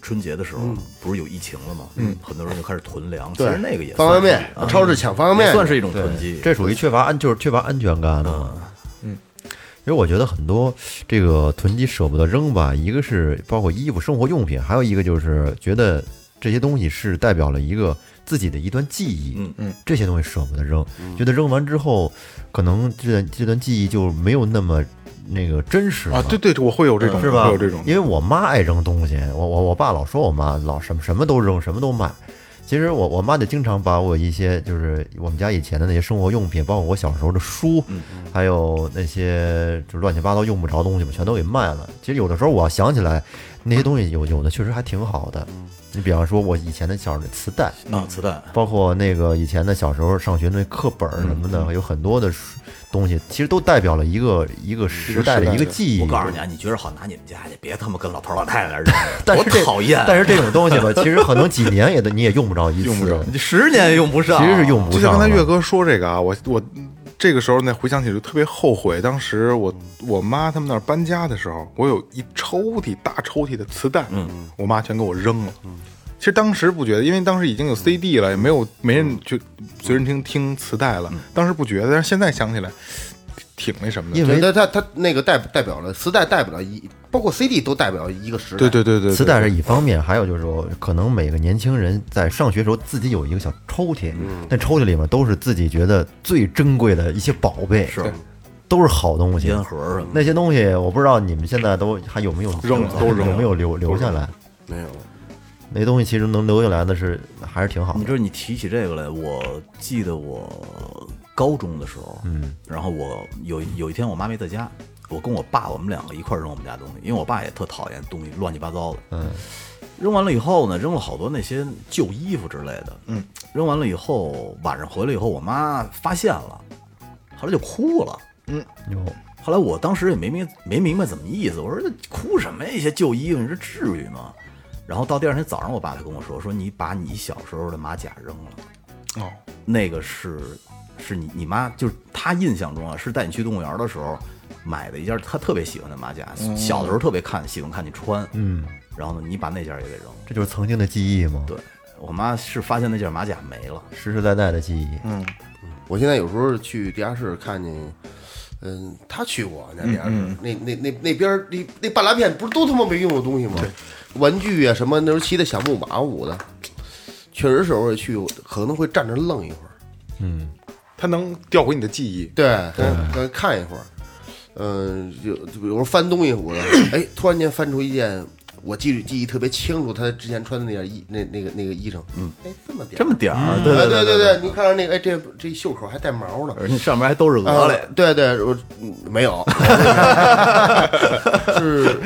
春节的时候，不是有疫情了吗？嗯，很多人就开始囤粮，其实那个也方便面，超市抢方便面算是一种囤积，这属于缺乏安就是缺乏安全感嘛。嗯，其实我觉得很多这个囤积舍不得扔吧，一个是包括衣服、生活用品，还有一个就是觉得这些东西是代表了一个。自己的一段记忆，嗯嗯，这些东西舍不得扔，觉得扔完之后，可能这段这段记忆就没有那么那个真实啊。对对，我会有这种，是吧？会有这种，因为我妈爱扔东西，我我我爸老说我妈老什么什么都扔，什么都买。其实我我妈就经常把我一些就是我们家以前的那些生活用品，包括我小时候的书，还有那些就乱七八糟用不着东西嘛，全都给卖了。其实有的时候我要想起来，那些东西有有的确实还挺好的。你比方说，我以前的小的磁带啊，磁带，包括那个以前的小时候上学那课本什么的，有很多的东西，其实都代表了一个一个时代的一个记忆。我告诉你啊，你觉得好拿你们家去，别他妈跟老头老太太那扔，多讨厌！但是这种东西吧，其实可能几年也得你也用不着一次，用不着，你十年也用不上，其实是用不上。就像刚才岳哥说这个啊，我我。这个时候呢，回想起就特别后悔。当时我我妈他们那儿搬家的时候，我有一抽屉大抽屉的磁带，嗯，我妈全给我扔了。嗯，其实当时不觉得，因为当时已经有 CD 了，也没有没人就随身听听磁带了。当时不觉得，但是现在想起来。挺那什么的，因为它它它那个代代表了磁带，代表了一包括 CD 都代表一个时代。对对对对，磁带是一方面，还有就是说，可能每个年轻人在上学时候自己有一个小抽屉，那抽屉里面都是自己觉得最珍贵的一些宝贝，是都是好东西，烟盒什么那些东西，我不知道你们现在都还有没有扔，都扔有没有留留下来？没有，那东西其实能留下来的是还是挺好的。你知道，你提起这个来，我记得我。高中的时候，嗯，然后我有有一天我妈没在家，我跟我爸我们两个一块扔我们家东西，因为我爸也特讨厌东西乱七八糟的，嗯，扔完了以后呢，扔了好多那些旧衣服之类的，嗯，扔完了以后晚上回来以后，我妈发现了，后来就哭了，嗯，哟，后来我当时也没明没明白怎么意思，我说这哭什么呀？一些旧衣服，你说至于吗？然后到第二天早上，我爸就跟我说，说你把你小时候的马甲扔了，哦，那个是。是你你妈就是她印象中啊，是带你去动物园的时候买的一件她特别喜欢的马甲，小的时候特别看喜欢看你穿，嗯，然后呢，你把那件也给扔了，这就是曾经的记忆吗？对，我妈是发现那件马甲没了，实实在在的记忆。嗯，我现在有时候去地下室看见，嗯，他去过那地下室，那那那那边那那半拉片不是都他妈没用的东西吗？玩具啊什么，那时候骑的小木马舞的，确实是偶尔去可能会站着愣一会儿，嗯。它能调回你的记忆，对，咱看一会儿，嗯，就就比如说翻东西，我 哎，突然间翻出一件我记记忆特别清楚，他之前穿的那件衣，那那个那个衣裳，嗯，哎，这么点儿。这么点儿，对对对对对，你看看那个，哎，这这袖口还带毛呢，而且上面还都是鹅嘞，对对，我没有，是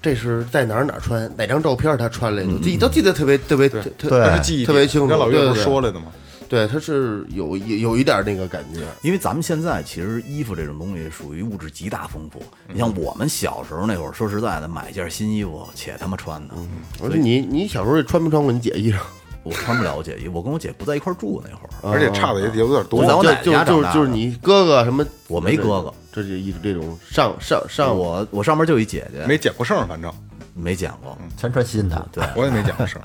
这是在哪儿哪儿穿，哪张照片他穿来的，自己都记得特别特别特特对那是记忆特别清楚。让老岳不是说来的吗？对，它是有有有一点那个感觉。因为咱们现在其实衣服这种东西属于物质极大丰富。你像我们小时候那会儿，说实在的，买一件新衣服且他妈穿的，我说你你小时候穿没穿过你姐衣裳？我穿不了我姐衣。我跟我姐不在一块儿住那会儿，而且差的也有点多我。在我奶奶就家长大的就就是你哥哥什么？我没哥哥，这就一直这种上上上我我上面就一姐姐，没捡过剩，反正没捡过。全穿新的。对，我也没捡过剩。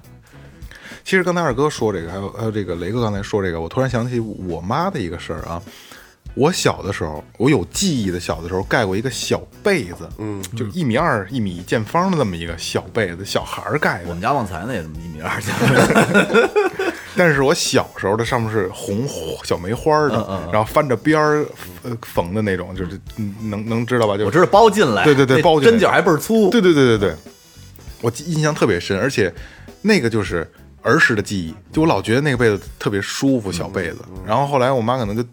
其实刚才二哥说这个，还有还有这个雷哥刚才说这个，我突然想起我妈的一个事儿啊。我小的时候，我有记忆的小的时候盖过一个小被子，嗯，就一米二、一米见方的这么一个小被子，小孩儿盖的。我们家旺财那也这么一米二见方，但是我小时候的上面是红小梅花儿的，然后翻着边儿呃缝的那种，就是嗯能能知道吧？就我知道包进来，对对对包进来针脚还倍儿粗。对对对对对，我记印象特别深，而且那个就是儿时的记忆，就我老觉得那个被子特别舒服，小被子。然后后来我妈可能就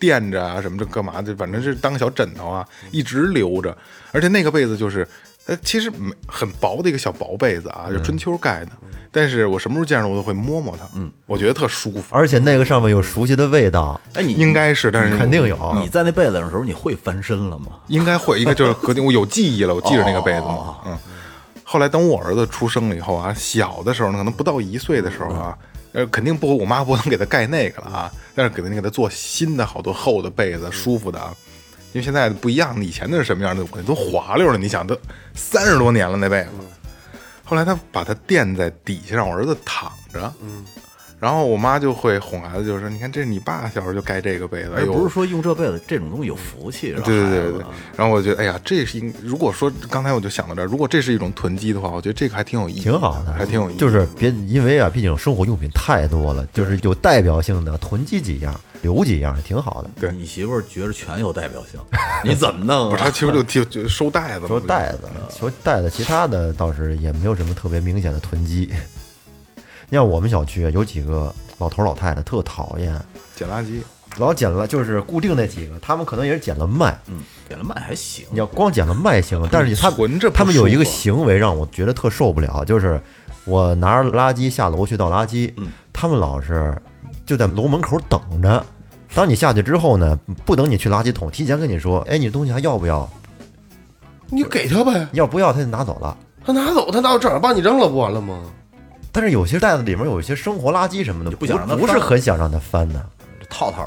垫着啊什么这干嘛，就反正是当个小枕头啊，一直留着。而且那个被子就是。呃，其实没很薄的一个小薄被子啊，就春秋盖的。但是我什么时候见着我都会摸摸它，嗯，我觉得特舒服。而且那个上面有熟悉的味道，哎，你应该是，但是肯定有。你在那被子上的时候，你会翻身了吗？应该会，应该就是隔定，我有记忆了，我记着那个被子嘛，嗯。后来等我儿子出生了以后啊，小的时候呢，可能不到一岁的时候啊，呃，肯定不，我妈不能给他盖那个了啊，但是给他给他做新的好多厚的被子，舒服的啊。因为现在不一样，以前那是什么样的，我都滑溜了。你想，都三十多年了那被子。后来他把它垫在底下，让我儿子躺着。嗯，然后我妈就会哄孩子，就说：“你看，这是你爸小时候就盖这个被子。”而不是说用这被子这种东西有福气，让对对对对对。然后我觉得，哎呀，这是应如果说刚才我就想到这儿，如果这是一种囤积的话，我觉得这个还挺有意义，挺好的，还挺有意义。就是别因为啊，毕竟生活用品太多了，就是有代表性的囤积几样，留几样，挺好的。对你媳妇儿觉着全有代表性，你怎么弄 不是，他啊？其实就就就收袋子嘛，说袋子，收袋子，其他的倒是也没有什么特别明显的囤积。你像我们小区啊有几个老头老太太特讨厌，捡垃圾。老捡了，就是固定那几个，他们可能也是捡了卖。嗯，捡了卖还行你。要光捡了卖行，但是他他们有一个行为让我觉得特受不了，就是我拿着垃圾下楼去倒垃圾，他们老是就在楼门口等着。当你下去之后呢，不等你去垃圾桶，提前跟你说，哎，你东西还要不要？你给他呗，要不要他就拿走了。他拿走，他拿到正好把你扔了，不完了吗？但是有些袋子里面有一些生活垃圾什么的，就不想让它不是很想让它翻的。套套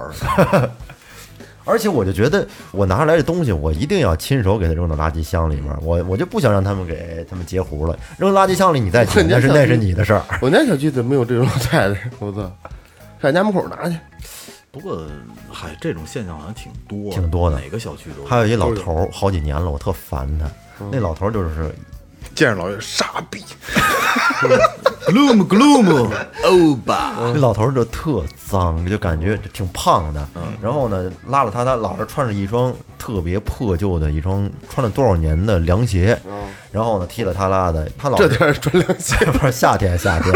的，而且我就觉得，我拿出来的东西，我一定要亲手给它扔到垃圾箱里面。我我就不想让他们给他们截胡了，扔垃圾箱里你再捡，那是那是你的事儿。我家小区怎么没有这种老太太？我操，上家门口拿去。不过，嗨，这种现象好像挺多，挺多的哪个小区都有。还有一老头儿，好几年了，我特烦他。那老头儿就是见着老岳傻逼，gloom gloom 欧巴，那老头儿就特脏，就感觉挺胖的。嗯。然后呢，拉了他，他老是穿着一双特别破旧的一双穿了多少年的凉鞋，然后呢踢了他拉的，他老是这天穿凉鞋，不是夏天，夏天，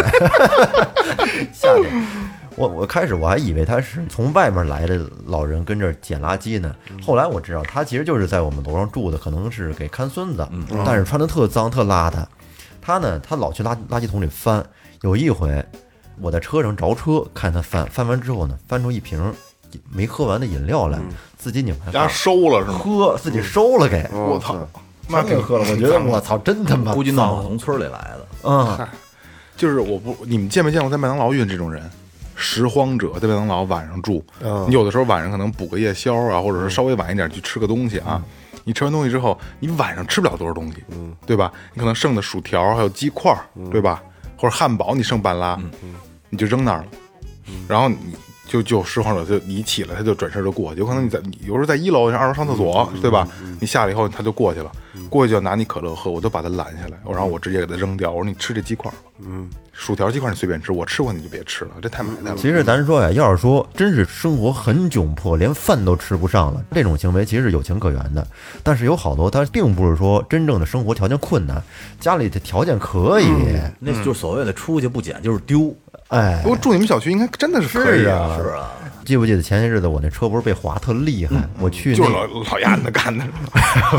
夏天。我我开始我还以为他是从外面来的老人跟这儿捡垃圾呢，后来我知道他其实就是在我们楼上住的，可能是给看孙子，但是穿的特脏特邋遢。他呢，他老去垃垃圾桶里翻。有一回我在车上着车，看他翻，翻完之后呢，翻出一瓶没喝完的饮料来，自己拧开家收了是吗？喝，自己收了给。我操，那挺喝了，我觉得我操，真他妈估计弄脏到农村里来的。嗯，就是我不，你们见没见过在麦当劳遇见这种人？拾荒者在麦当劳晚上住，你有的时候晚上可能补个夜宵啊，或者是稍微晚一点去吃个东西啊。你吃完东西之后，你晚上吃不了多少东西，嗯，对吧？你可能剩的薯条还有鸡块，对吧？或者汉堡你剩半拉，你就扔那儿了，然后你就就拾荒者就你起来他就转身就过去，有可能你在你有时候在一楼，像二楼上厕所，对吧？你下来以后他就过去了，过去就要拿你可乐喝，我就把他拦下来，我然后我直接给他扔掉，我说你吃这鸡块吧，嗯，薯条鸡块你随便吃，我吃过你就别吃了，这太埋汰了。其实咱说呀，要是说真是生活很窘迫，连饭都吃不上了，这种行为其实是有情可原的。但是有好多他并不是说真正的生活条件困难，家里的条件可以，那就是所谓的出去不捡就是丢，哎不，过住你们小区应该真的是可以是啊是啊，记不记得前些日子我那车不是被划特厉害？我去就是老老鸭子干的，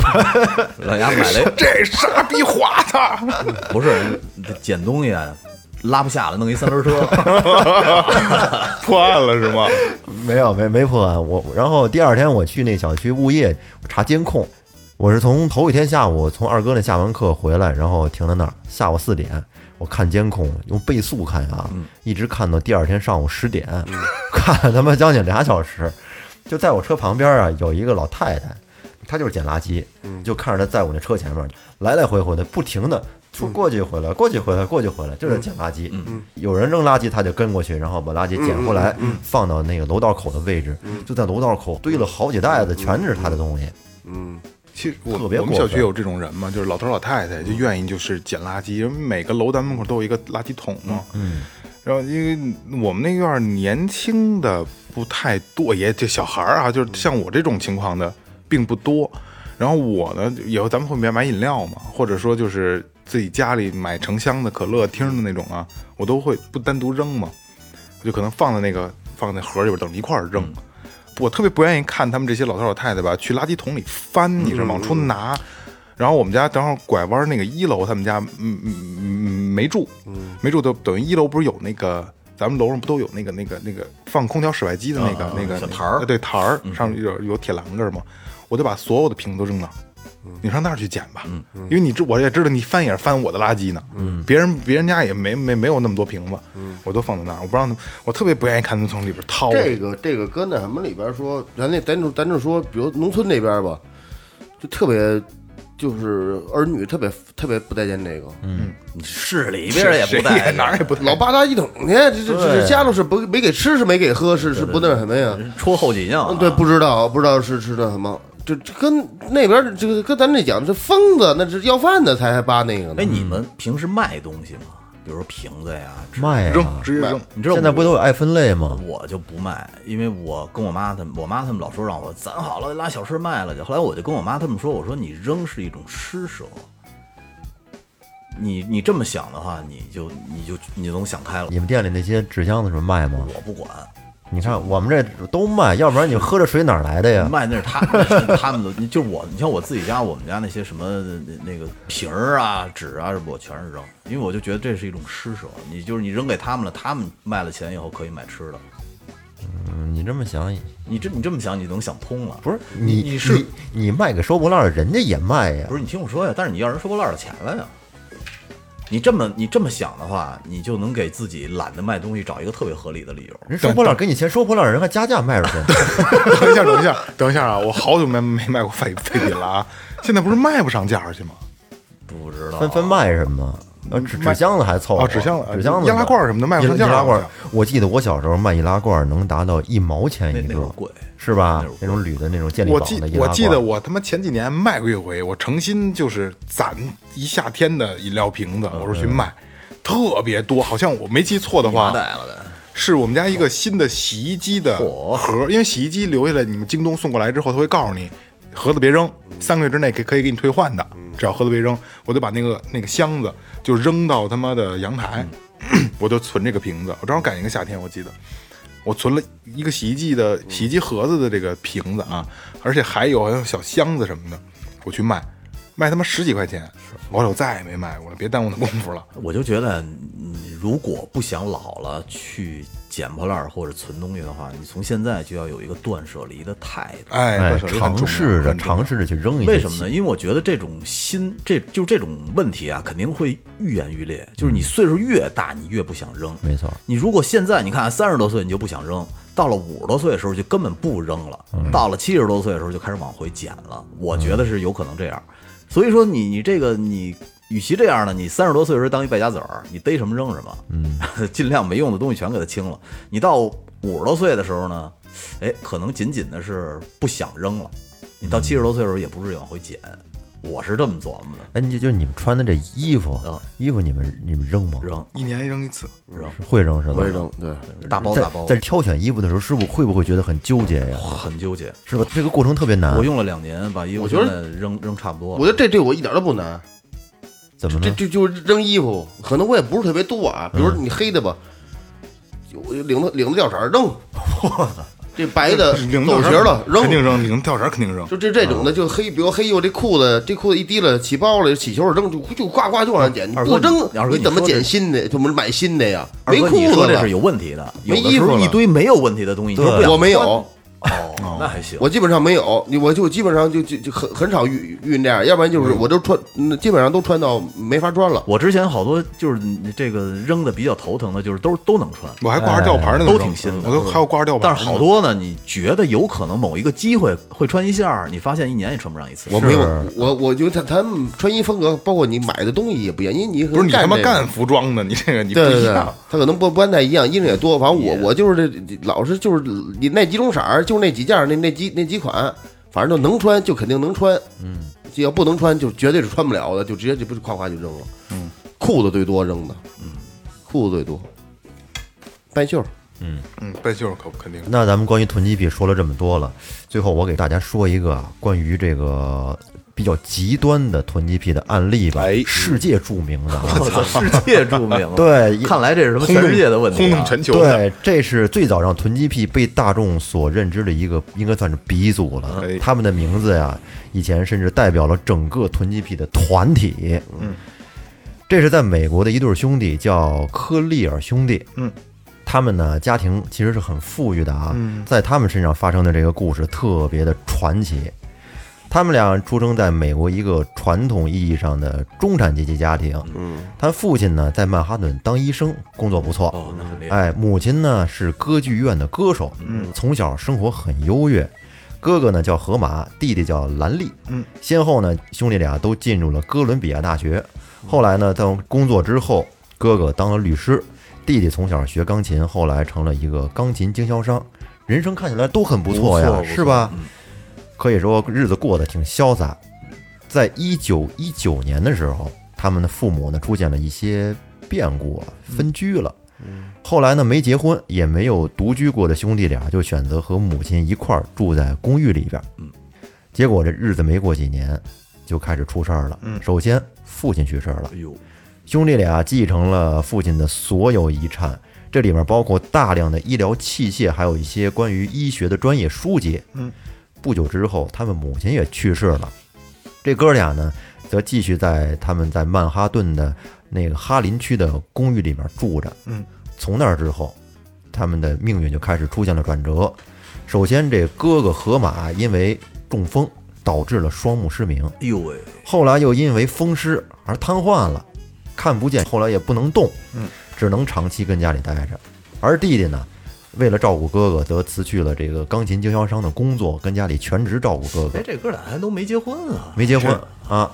老鸭买了这傻逼划的，不是捡东西啊，拉不下了，弄一三轮车。破案了是吗？没有没没破案，我然后第二天我去那小区物业我查监控，我是从头一天下午从二哥那下完课回来，然后停在那儿，下午四点我看监控，用倍速看啊，一直看到第二天上午十点，看了他妈将近俩小时，就在我车旁边啊有一个老太太，她就是捡垃圾，就看着她在我那车前面来来回回的不停的。说过去回来，过去回来，过去回来，就是捡垃圾。有人扔垃圾，他就跟过去，然后把垃圾捡回来，放到那个楼道口的位置。就在楼道口堆了好几袋子，全是他的东西。嗯，其实我特别我们小区有这种人嘛，就是老头老太太就愿意就是捡垃圾，因为每个楼单门口都有一个垃圾桶嘛。嗯。然后因为我们那院儿年轻的不太多，也这小孩儿啊，就是像我这种情况的并不多。然后我呢，以后咱们会买买饮料嘛，或者说就是自己家里买成箱的可乐听的那种啊，我都会不单独扔嘛，我就可能放在那个放在盒里边等着一块儿扔。我特别不愿意看他们这些老头老太太吧，去垃圾桶里翻，你知道吗？往出拿。然后我们家正好拐弯那个一楼，他们家嗯嗯嗯没住，没住，都等于一楼不是有那个。咱们楼上不都有那个、那个、那个放空调室外机的那个、那个小台儿呃对台儿上面有有铁栏杆儿嘛，我就把所有的瓶子都扔那儿，你上那儿去捡吧，因为你知我也知道你翻也是翻我的垃圾呢，别人别人家也没没没有那么多瓶子，我都放在那儿，我不让他们，我特别不愿意看他们从里边掏。这个这个搁那什么里边说，咱那咱就咱就说，比如农村那边吧，就特别就是儿女特别特别不待见这个，嗯市里边也不谁带，哪儿也不带老扒垃圾桶去，这这这家里是不没给吃是没给喝是是不那什么呀？戳后脊梁啊。嗯，对，不知道不知道是是那什么，这这跟那边这个跟咱这讲是疯子，那是要饭的才扒那个呢哎，。你们平时卖东西吗？比如说瓶子呀，卖扔啊！直接扔。你知道现在不都有爱分类吗？我就不卖，因为我跟我妈他们，我妈他们老说让我攒好了拉小吃卖了去。后来我就跟我妈他们说，我说你扔是一种施舍，你你这么想的话，你就你就你就能想开了。你们店里那些纸箱子什么卖吗？我不管，你看我们这都卖，要不然你喝这水哪儿来的呀？卖那是他他们的，你就是我，你像我自己家，我们家那些什么那那个瓶儿啊、纸啊，我全是扔，因为我就觉得这是一种施舍。你就是你扔给他们了，他们卖了钱以后可以买吃的。嗯你这么想，你这你这么想，你能想通了。不是你你是你你卖给收破烂儿，人家也卖呀不。是你听我说呀，但是你要人收破烂儿的钱了呀。你这么你这么想的话，你就能给自己懒得卖东西找一个特别合理的理由。人收破烂儿给你钱，收破烂儿人还加价卖出去。等一下，等一下，等一下啊！我好久没没卖过废废品了啊！现在不是卖不上价去吗？不知道分分卖什么？呃，纸纸箱子还凑合哦纸箱子纸箱子易拉罐什么的卖不上价易拉罐我记得我小时候卖易拉罐能达到一毛钱一个那那会儿，贵。是吧那种铝的那种健力我记宝的易拉罐。我记得我他妈前几年卖过一回，我诚心就是攒一夏天的饮料瓶子，我说去卖，特别多，好像我没记错的麻话，袋了的，是我们家一个新的洗衣机的嚯盒，因为洗衣机留下来，你们京东送过来之后，他会告诉你盒子别扔，三个月之内可以可以给你退换的，只要盒子别扔，我就把那个那个箱子就扔到他妈的阳台，我就存这个瓶子，我正好赶一个夏天，我记得。我存了一个洗衣机的洗衣机盒子的这个瓶子啊，而且还有好像小箱子什么的，我去卖，卖他妈十几块钱，我再也没卖过了，别耽误那功夫了。我就觉得，你如果不想老了去捡破烂儿或者存东西的话，你从现在就要有一个断舍离的态度。哎，尝试着尝试着去扔一些。为什么呢？？因为我觉得这种心，这就这种问题啊，肯定会愈演愈烈。就是你岁数越大，你越不想扔。没错，你如果现在你看三十多岁你就不想扔，到了五十多岁的时候就根本不扔了，到了七十多岁的时候就开始往回捡了。我觉得是有可能这样。所以说你你这个你。与其这样呢，你三十多岁的时候当一败家子儿，你逮什么扔什么，嗯，尽量没用的东西全给它清了。你到五十多岁的时候呢，哎，可能仅仅的是不想扔了。你到七十多岁的时候也不至于往回捡，我是这么琢磨的。哎，你就就你们穿的这衣服嗯，衣服你们你们扔吗？扔一年扔一次，扔，会扔是吧？会扔，对，大包大包，在挑选衣服的时候，师傅会不会觉得很纠结呀？很纠结。是吧？这个过程特别难。我用了两年，把衣服我觉得现在扔扔差不多了。我觉得这对我一点都不难，这怎么？这就就扔衣服，可能我也不是特别多啊。比如你黑的吧，就领子领子掉色儿扔，这白的领走形了扔肯定扔，领吊绳肯定扔。就这这种的，就黑，比如黑又这裤子，这裤子一提了起包了，起球了扔，就就呱呱就往上捡。你不扔你怎么捡新的？怎么买新的呀？没裤子这是，有问题的，有没衣服了的时候一堆没有问题的东西，你说不想我没有穿。哦，那还行。我基本上没有，我就基本上就就就很很少遇遇这样，要不然就是我都穿，嗯基本上都穿到没法穿了。我之前好多就是这个扔的比较头疼的，就是都都能穿，我还挂着吊牌呢，都挺新的我都还有挂着吊牌。但是好多呢，你觉得有可能某一个机会会穿一下，你发现一年也穿不上一次。我没有，我我觉得他他们穿衣风格，包括你买的东西也不一样，因为你不是你他妈干服装的，你这个你不对对对一样。，他可能不不太一样，衣裳也多。反正我我就是这老是就是你那几种色儿，就那几件儿，那那几那几款，反正就能穿就肯定能穿。嗯，要不能穿就绝对是穿不了的，就直接就不是夸夸就扔了。嗯，裤子最多扔的，嗯，裤子最多，半袖嗯。嗯，半袖可肯定。那咱们关于囤积癖说了这么多了，最后我给大家说一个啊关于这个比较极端的囤积癖的案例吧，哎世界著名的啊。我操，世界著名。对看来这是什么全世界的问题、啊。轰动全球。对，这是最早让囤积癖被大众所认知的一个，应该算是鼻祖了哎。他们的名字呀，以前甚至代表了整个囤积癖的团体。嗯，这是在美国的一对兄弟，叫科利尔兄弟。嗯。他们呢，家庭其实是很富裕的啊，在他们身上发生的这个故事特别的传奇。他们俩出生在美国一个传统意义上的中产阶级家庭。嗯，他父亲呢在曼哈顿当医生，工作不错。哦，那很厉害。哎，母亲呢是歌剧院的歌手，嗯，从小生活很优越。哥哥呢叫河马，弟弟叫兰利，嗯，先后呢兄弟俩都进入了哥伦比亚大学。后来呢，在工作之后，哥哥当了律师，弟弟从小学钢琴，后来成了一个钢琴经销商，人生看起来都很不错呀，是吧？可以说日子过得挺潇洒。在一九一九年的时候，他们的父母呢出现了一些变故啊，分居了。后来呢，没结婚也没有独居过的兄弟俩就选择和母亲一块儿住在公寓里边。嗯，结果这日子没过几年，就开始出事儿了。嗯，首先父亲去世了兄弟俩继承了父亲的所有遗产，这里面包括大量的医疗器械，还有一些关于医学的专业书籍。嗯，不久之后，他们母亲也去世了。这哥俩呢，则继续在他们在曼哈顿的那个哈林区的公寓里面住着。嗯，从那儿之后，他们的命运就开始出现了转折。首先，这哥哥河马因为中风导致了双目失明，哎呦喂，后来又因为风湿而瘫痪了，看不见，后来也不能动，嗯，只能长期跟家里待着。而弟弟呢，为了照顾哥哥，则辞去了这个钢琴经销商的工作，跟家里全职照顾哥哥哎，。这哥俩还都没结婚啊？没结婚啊。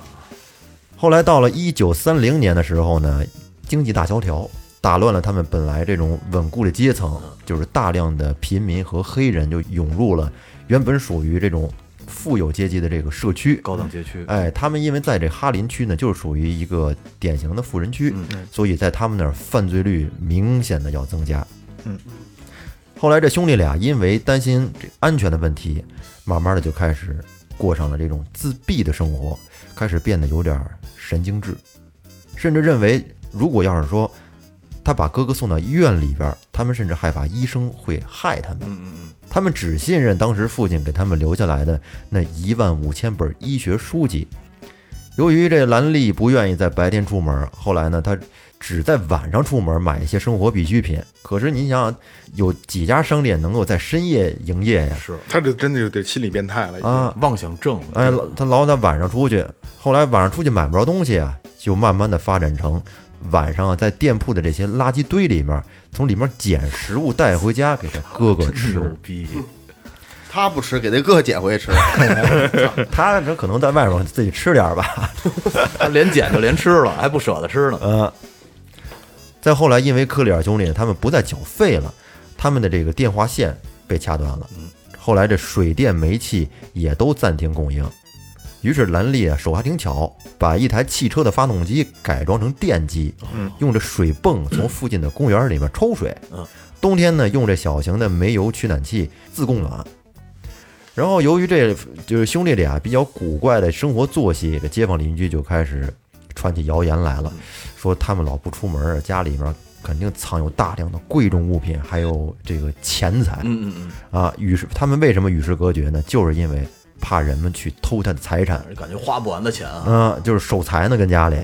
后来到了一九三零年的时候呢，经济大萧条打乱了他们本来这种稳固的阶层，就是大量的贫民和黑人就涌入了原本属于这种富有阶级的这个社区。高档街区，哎，他们因为在这哈林区呢，就是属于一个典型的富人区，所以在他们那儿犯罪率明显的要增加。嗯，后来这兄弟俩因为担心这安全的问题，慢慢的就开始过上了这种自闭的生活，开始变得有点神经质，甚至认为如果要是说他把哥哥送到医院里边，他们甚至害怕医生会害他们。他们只信任当时父亲给他们留下来的那一万五千本医学书籍。由于这兰利不愿意在白天出门，后来呢，他只在晚上出门买一些生活必需品。可是你想想，有几家商店能够在深夜营业呀？是他这真的就得心理变态了。啊，妄想症。哎，他老在晚上出去，后来晚上出去买不着东西啊，就慢慢的发展成晚上啊，在店铺的这些垃圾堆里面，从里面捡食物带回家给他哥哥吃。牛逼！他不吃，给那哥捡回去吃。他这可能在外面自己吃点儿吧。他连捡就连吃了，还不舍得吃呢。呃，再后来，因为克里尔兄弟他们不再缴费了，他们的这个电话线被掐断了。后来这水电煤气也都暂停供应。于是兰利啊手还挺巧，把一台汽车的发动机改装成电机，用这水泵从附近的公园里面抽水。冬天呢，用这小型的煤油取暖器自供暖。然后由于这就是兄弟俩比较古怪的生活作息，这街坊邻居就开始传起谣言来了，说他们老不出门，家里面肯定藏有大量的贵重物品，还有这个钱财。嗯嗯嗯，啊，与世他们为什么与世隔绝呢？就是因为怕人们去偷他的财产，感觉花不完的钱啊。嗯，就是守财呢，跟家里。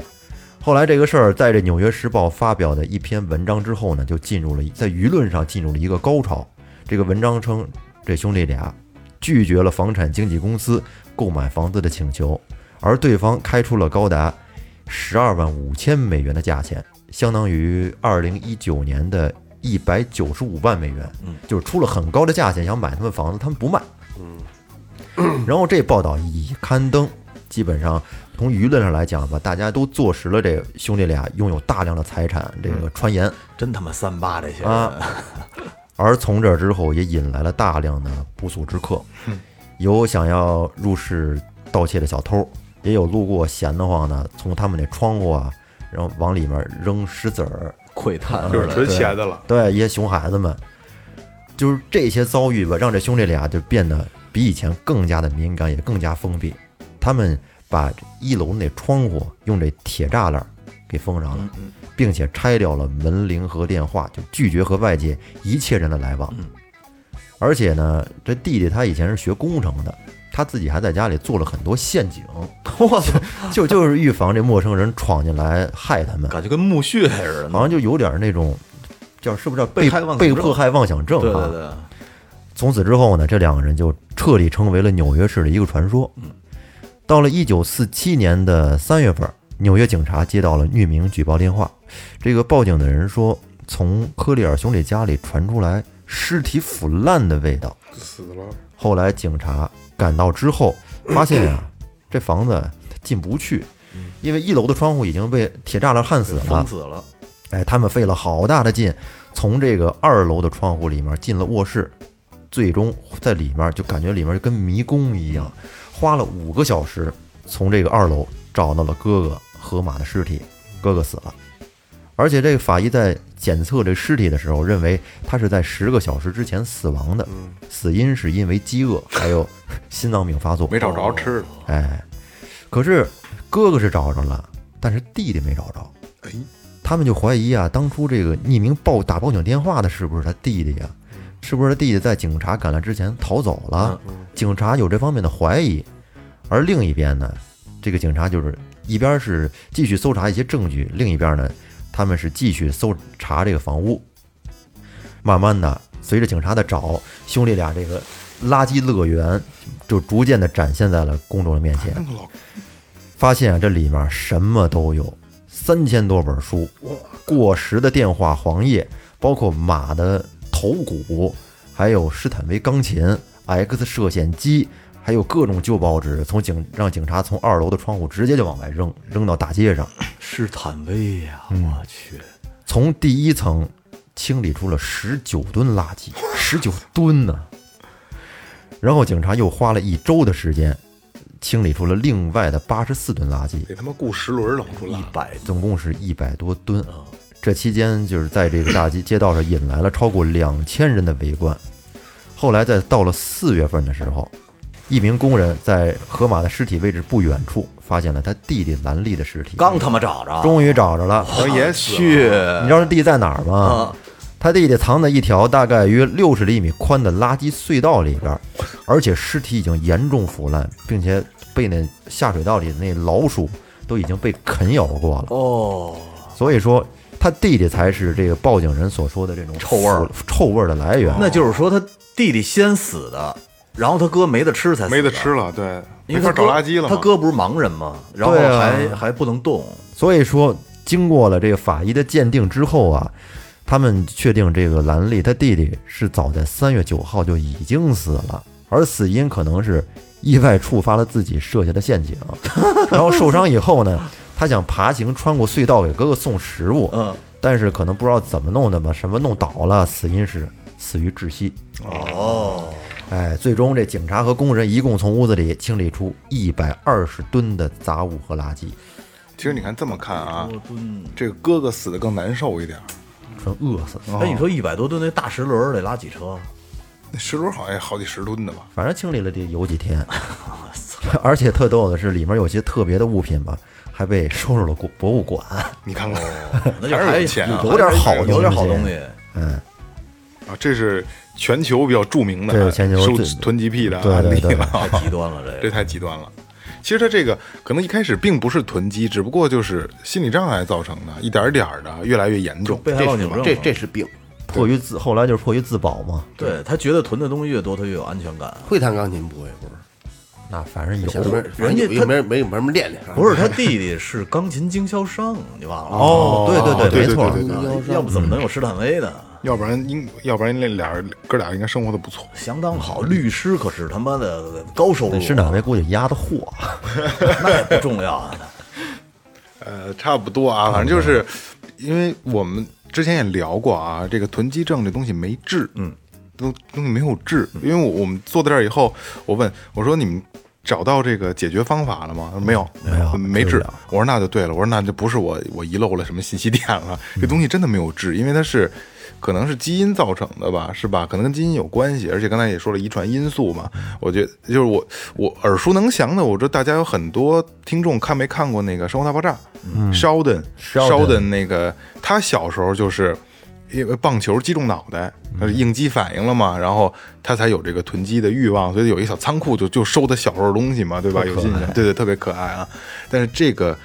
后来这个事儿在这《纽约时报》发表的一篇文章之后呢，就进入了在舆论上进入了一个高潮。这个文章称，这兄弟俩拒绝了房产经纪公司购买房子的请求，而对方开出了高达十二万五千美元的价钱，相当于二零一九年的一百九十五万美元。嗯，就是出了很高的价钱想买他们房子，他们不卖。嗯，然后这报道一刊登，基本上从舆论上来讲吧，大家都坐实了这兄弟俩拥有大量的财产这个传言。真他妈三八这些，啊而从这之后，也引来了大量的不速之客，有想要入室盗窃的小偷，也有路过闲得慌的，从他们那窗户啊，然后往里面扔石子儿，窥探就是纯。闲的了。对一些熊孩子们，就是这些遭遇吧，让这兄弟俩就变得比以前更加的敏感，也更加封闭。他们把一楼那窗户用这铁栅栏给封上了，并且拆掉了门铃和电话，就拒绝和外界一切人的来往。而且呢，这弟弟他以前是学工程的，他自己还在家里做了很多陷阱，我操，就就是预防这陌生人闯进来害他们。感觉跟墓穴似的。好像就有点那种叫是不是叫被害妄想症被迫害妄想症啊？对对对，从此之后呢，这两个人就彻底成为了纽约市的一个传说。到了一九四七年的三月份，纽约警察接到了匿名举报电话，这个报警的人说，从科里尔兄弟家里传出来尸体腐烂的味道。死了，后来警察赶到之后，发现啊、这房子进不去，因为一楼的窗户已经被铁栅栏焊死了封。死了。哎，他们费了好大的劲，从这个二楼的窗户里面进了卧室，最终在里面就感觉里面就跟迷宫一样，花了五个小时，从这个二楼找到了哥哥河马的尸体，哥哥死了，而且这个法医在检测这尸体的时候，认为他是在十个小时之前死亡的，死因是因为饥饿，还有 心脏病发作，没找着吃的。哎，可是哥哥是找着了，但是弟弟没找着。哎，他们就怀疑啊，当初这个匿名报打报警电话的是不是他弟弟呀、是不是他弟弟在警察赶来之前逃走了？警察有这方面的怀疑。而另一边呢，这个警察就是一边是继续搜查一些证据，另一边呢，他们是继续搜查这个房屋。慢慢的，随着警察的找，兄弟俩这个垃圾乐园就逐渐的展现在了公众的面前。发现啊，这里面什么都有，三千多本书，过时的电话黄页，包括马的头骨，还有施坦威钢琴、X 射线机，还有各种旧报纸，从警让警察从二楼的窗户直接就往外扔，扔到大街上。是坦威呀，我去，从第一层清理出了十九吨垃圾，十九吨呢。然后警察又花了一周的时间，清理出了另外的八十四吨垃圾，给他妈雇十轮扔出来一，百总共是一百多吨啊。这期间就是在这个大街街道上引来了超过两千人的围观。后来在到了四月份的时候，一名工人在河马的尸体位置不远处发现了他弟弟兰利的尸体，刚他妈找着，终于找着了。然后也。去，你知道他弟弟在哪儿吗啊？他弟弟藏在一条大概约六十厘米宽的垃圾隧道里边儿，而且尸体已经严重腐烂，并且被那下水道里的那老鼠都已经被啃咬过了。哦，所以说，他弟弟才是这个报警人所说的这种臭味儿臭味儿的来源。那就是说他弟弟先死的，然后他哥没得吃才死没得吃，了，对，因为他找垃圾了嘛。他哥不是盲人吗？然后还还不能动，所以说，经过了这个法医的鉴定之后啊，他们确定这个兰利他弟弟是早在三月九号就已经死了，而死因可能是意外触发了自己设下的陷阱，然后受伤以后呢，他想爬行穿过隧道给哥哥送食物，嗯，但是可能不知道怎么弄的吧，什么弄倒了，死因是死于窒息。哦，哎，最终这警察和工人一共从屋子里清理出一百二十吨的杂物和垃圾，其实你看这么看啊，这个哥哥死的更难受一点。纯饿死了。哎，你说一百多吨那大石轮儿得拉几车？那石轮好像也好几十吨的吧？反正清理了得有几天。而且特逗的是，里面有些特别的物品吧，还被收入了博博物馆。你看看 那就还有钱啊有点好有点好东西嗯。啊，这是全球比较著名的收囤积癖的对对对案例了。太极端了，这这太极端了。其实他这个可能一开始并不是囤积，只不过就是心理障碍造成的，一点儿点儿的越来越严重。被害妄想症嘛。这这是病。迫于自，后来就是迫于自保嘛。对他觉得囤的东西越多，他越有安全感。会弹钢琴不会，不是？那反正有人家没没没没什么练练。不是他弟弟是钢琴经销商，你忘了？哦，对对对没错。对对啊要不怎么能有施坦威呢？要不然应要不然那俩人哥俩应该生活的不错。相当好，律师可是他妈的高收入，施坦威估计压的货，那也不重要啊。呃，差不多啊，反正就是因为我们之前也聊过啊，这个囤积症这东西没治，嗯，东东西没有治。因为我我们坐在这儿以后，我问我说你们。找到这个解决方法了吗？他说没有，没有没治。我说那就对了，我说那就不是我我遗漏了什么信息点了，这东西真的没有治，因为它是可能是基因造成的吧，是吧？可能跟基因有关系，而且刚才也说了遗传因素嘛。我觉得就是我我耳熟能详的，我知道大家有很多听众看没看过那个《生活大爆炸》嗯，Sheldon Sheldon 那个他小时候就是。因为棒球击中脑袋，他是应激反应了嘛，然后他才有这个囤积的欲望，所以有一小仓库就就收他小时候的东西嘛，对吧？有印象，对对，特别可爱啊。但是这个，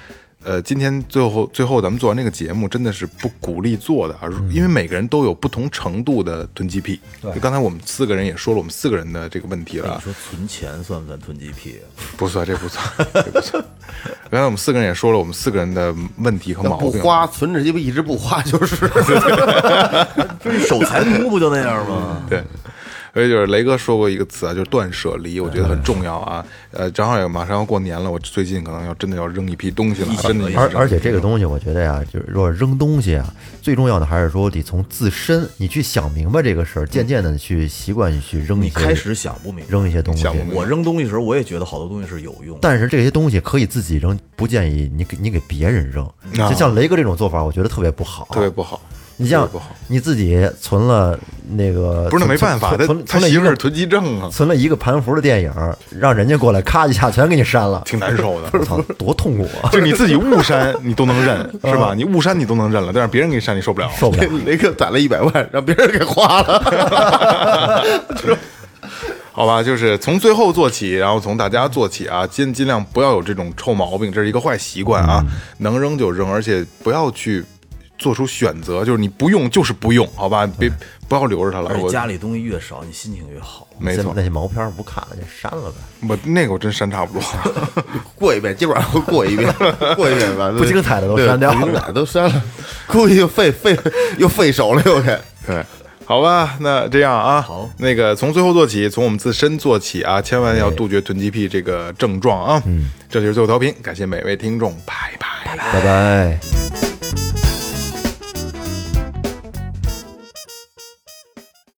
呃，今天最后最后咱们做完这个节目，真的是不鼓励做的啊，因为每个人都有不同程度的囤积癖。就刚才我们四个人也说了，我们四个人的这个问题了你，说存钱算不算囤积癖？不算，这不算，这不算。刚才我们四个人也说了，我们四个人的问题和毛病。不花，存着鸡巴一直不花就是。就是守财奴不就那样吗？对，所以就是雷哥说过一个词啊，就是断舍离，我觉得很重要啊。呃，正好也马上要过年了，我最近可能要真的要扔一批东西了，真的而而且这个东西，我觉得呀，就是说扔东西啊，最重要的还是说得从自身你去想明白这个事儿，渐渐的去习惯去扔一些，你开始想不明白，扔一些东西想。不明白我扔东西的时候，我也觉得好多东西是有用。但是这些东西可以自己扔，不建议你给你给别人扔。就像雷哥这种做法，我觉得特别不好。特别不好。你像你自己存了那个，不是那没办法，他存存了一个媳妇儿囤积症啊，存了一个盘符的电影，让人家过来咔一下全给你删了，挺难受的。我 操，多痛苦啊！就你自己误删，你都能认，是吧？你误删你都能认了，但是别人给你删，你受不了。受不了。雷克攒了一百万，让别人给花了。好吧，就是从最后做起，然后从大家做起啊，尽尽量不要有这种臭毛病，这是一个坏习惯啊，能扔就扔，而且不要去做出选择，就是你不用就是不用，好吧？别不要留着它了。我而且家里东西越少，你心情越好。没错那，些毛片儿不看了就删了呗。我那个我真删差不多。过一遍，基本上会过一遍，过一遍吧不精彩的都删掉了不精彩的都删了，估计又费费又费手了，又给。对，好吧，那这样啊，好那个从最后做起，从我们自身做起啊，千万要杜绝囤积癖这个症状啊。嗯，这就是最后调频，感谢每位听众，拜拜。拜拜。